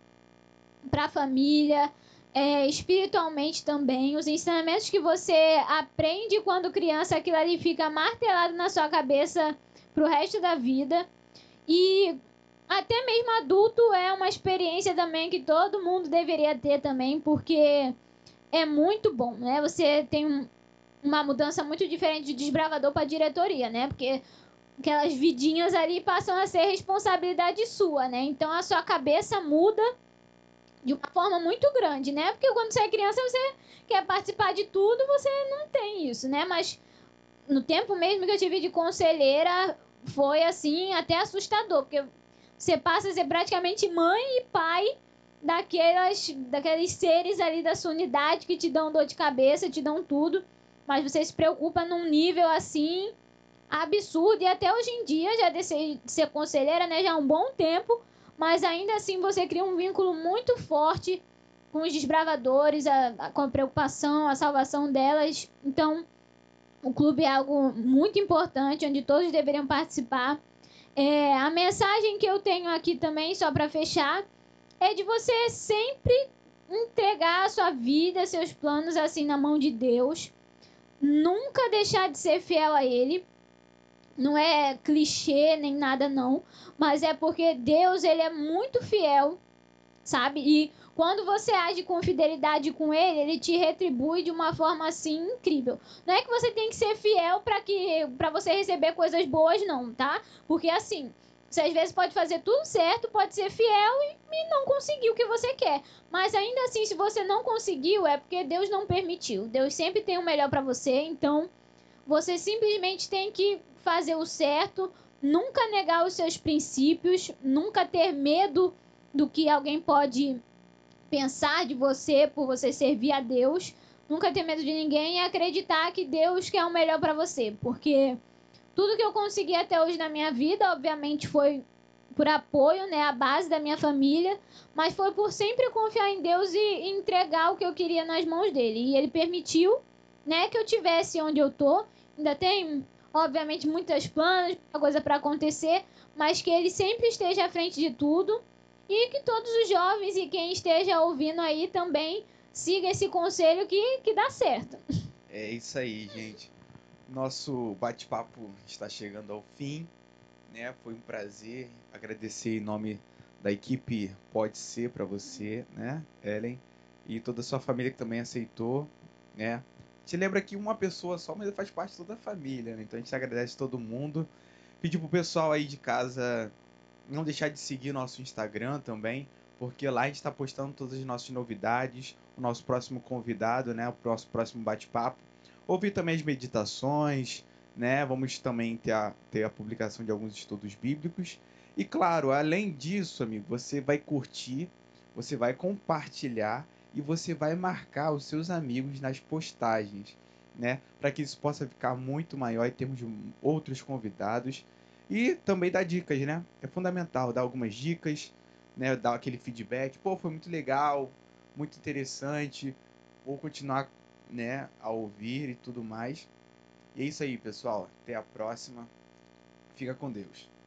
para a família, é, espiritualmente também. Os ensinamentos que você aprende quando criança, aquilo ali fica martelado na sua cabeça para o resto da vida. E até mesmo adulto é uma experiência também que todo mundo deveria ter também, porque é muito bom, né? Você tem um, uma mudança muito diferente de desbravador para diretoria, né? Porque aquelas vidinhas ali passam a ser responsabilidade sua, né? Então a sua cabeça muda de uma forma muito grande, né? Porque quando você é criança, você quer participar de tudo, você não tem isso, né? Mas no tempo mesmo que eu tive de conselheira, foi assim, até assustador, porque você passa a ser praticamente mãe e pai daquelas, daqueles seres ali da sua unidade que te dão dor de cabeça, te dão tudo, mas você se preocupa num nível assim absurdo. E até hoje em dia, já de ser, de ser conselheira, né? Já há um bom tempo. Mas ainda assim você cria um vínculo muito forte com os desbravadores, a, a, com a preocupação, a salvação delas. Então, o clube é algo muito importante, onde todos deveriam participar. É, a mensagem que eu tenho aqui também, só para fechar, é de você sempre entregar a sua vida, seus planos assim na mão de Deus. Nunca deixar de ser fiel a Ele não é clichê nem nada não, mas é porque Deus ele é muito fiel, sabe? E quando você age com fidelidade com ele, ele te retribui de uma forma assim incrível. Não é que você tem que ser fiel para que para você receber coisas boas não, tá? Porque assim, você às vezes pode fazer tudo certo, pode ser fiel e, e não conseguir o que você quer. Mas ainda assim, se você não conseguiu, é porque Deus não permitiu. Deus sempre tem o melhor para você, então Você simplesmente tem que fazer o certo, nunca negar os seus princípios, nunca ter medo do que alguém pode pensar de você por você servir a Deus, nunca ter medo de ninguém e acreditar que Deus quer o melhor para você, porque tudo que eu consegui até hoje na minha vida, obviamente, foi por apoio, né, a base da minha família, mas foi por sempre confiar em Deus e entregar o que eu queria nas mãos dele. E ele permitiu, né, que eu tivesse onde eu tô. Ainda tem, obviamente, muitas planos, muita coisa para acontecer, mas que ele sempre esteja à frente de tudo e que todos os jovens e quem esteja ouvindo aí também siga esse conselho que, que dá certo. É isso aí, gente. Nosso bate-papo está chegando ao fim, né? Foi um prazer agradecer em nome da equipe Pode Ser para você, né, Ellen, e toda a sua família que também aceitou, né? Te lembra que uma pessoa só, mas faz parte de toda a família, né? Então a gente agradece todo mundo. Pedir pro pessoal aí de casa não deixar de seguir nosso Instagram também, porque lá a gente está postando todas as nossas novidades, o nosso próximo convidado, né? O nosso próximo bate-papo ouvir também as meditações, né? Vamos também ter a, ter a publicação de alguns estudos bíblicos. E claro, além disso, amigo, você vai curtir, você vai compartilhar e você vai marcar os seus amigos nas postagens, né? Para que isso possa ficar muito maior e termos outros convidados. E também dar dicas, né? É fundamental dar algumas dicas, né? Dar aquele feedback. Pô, foi muito legal, muito interessante. Vou continuar né, a ouvir e tudo mais. E é isso aí, pessoal. Até a próxima. Fica com Deus.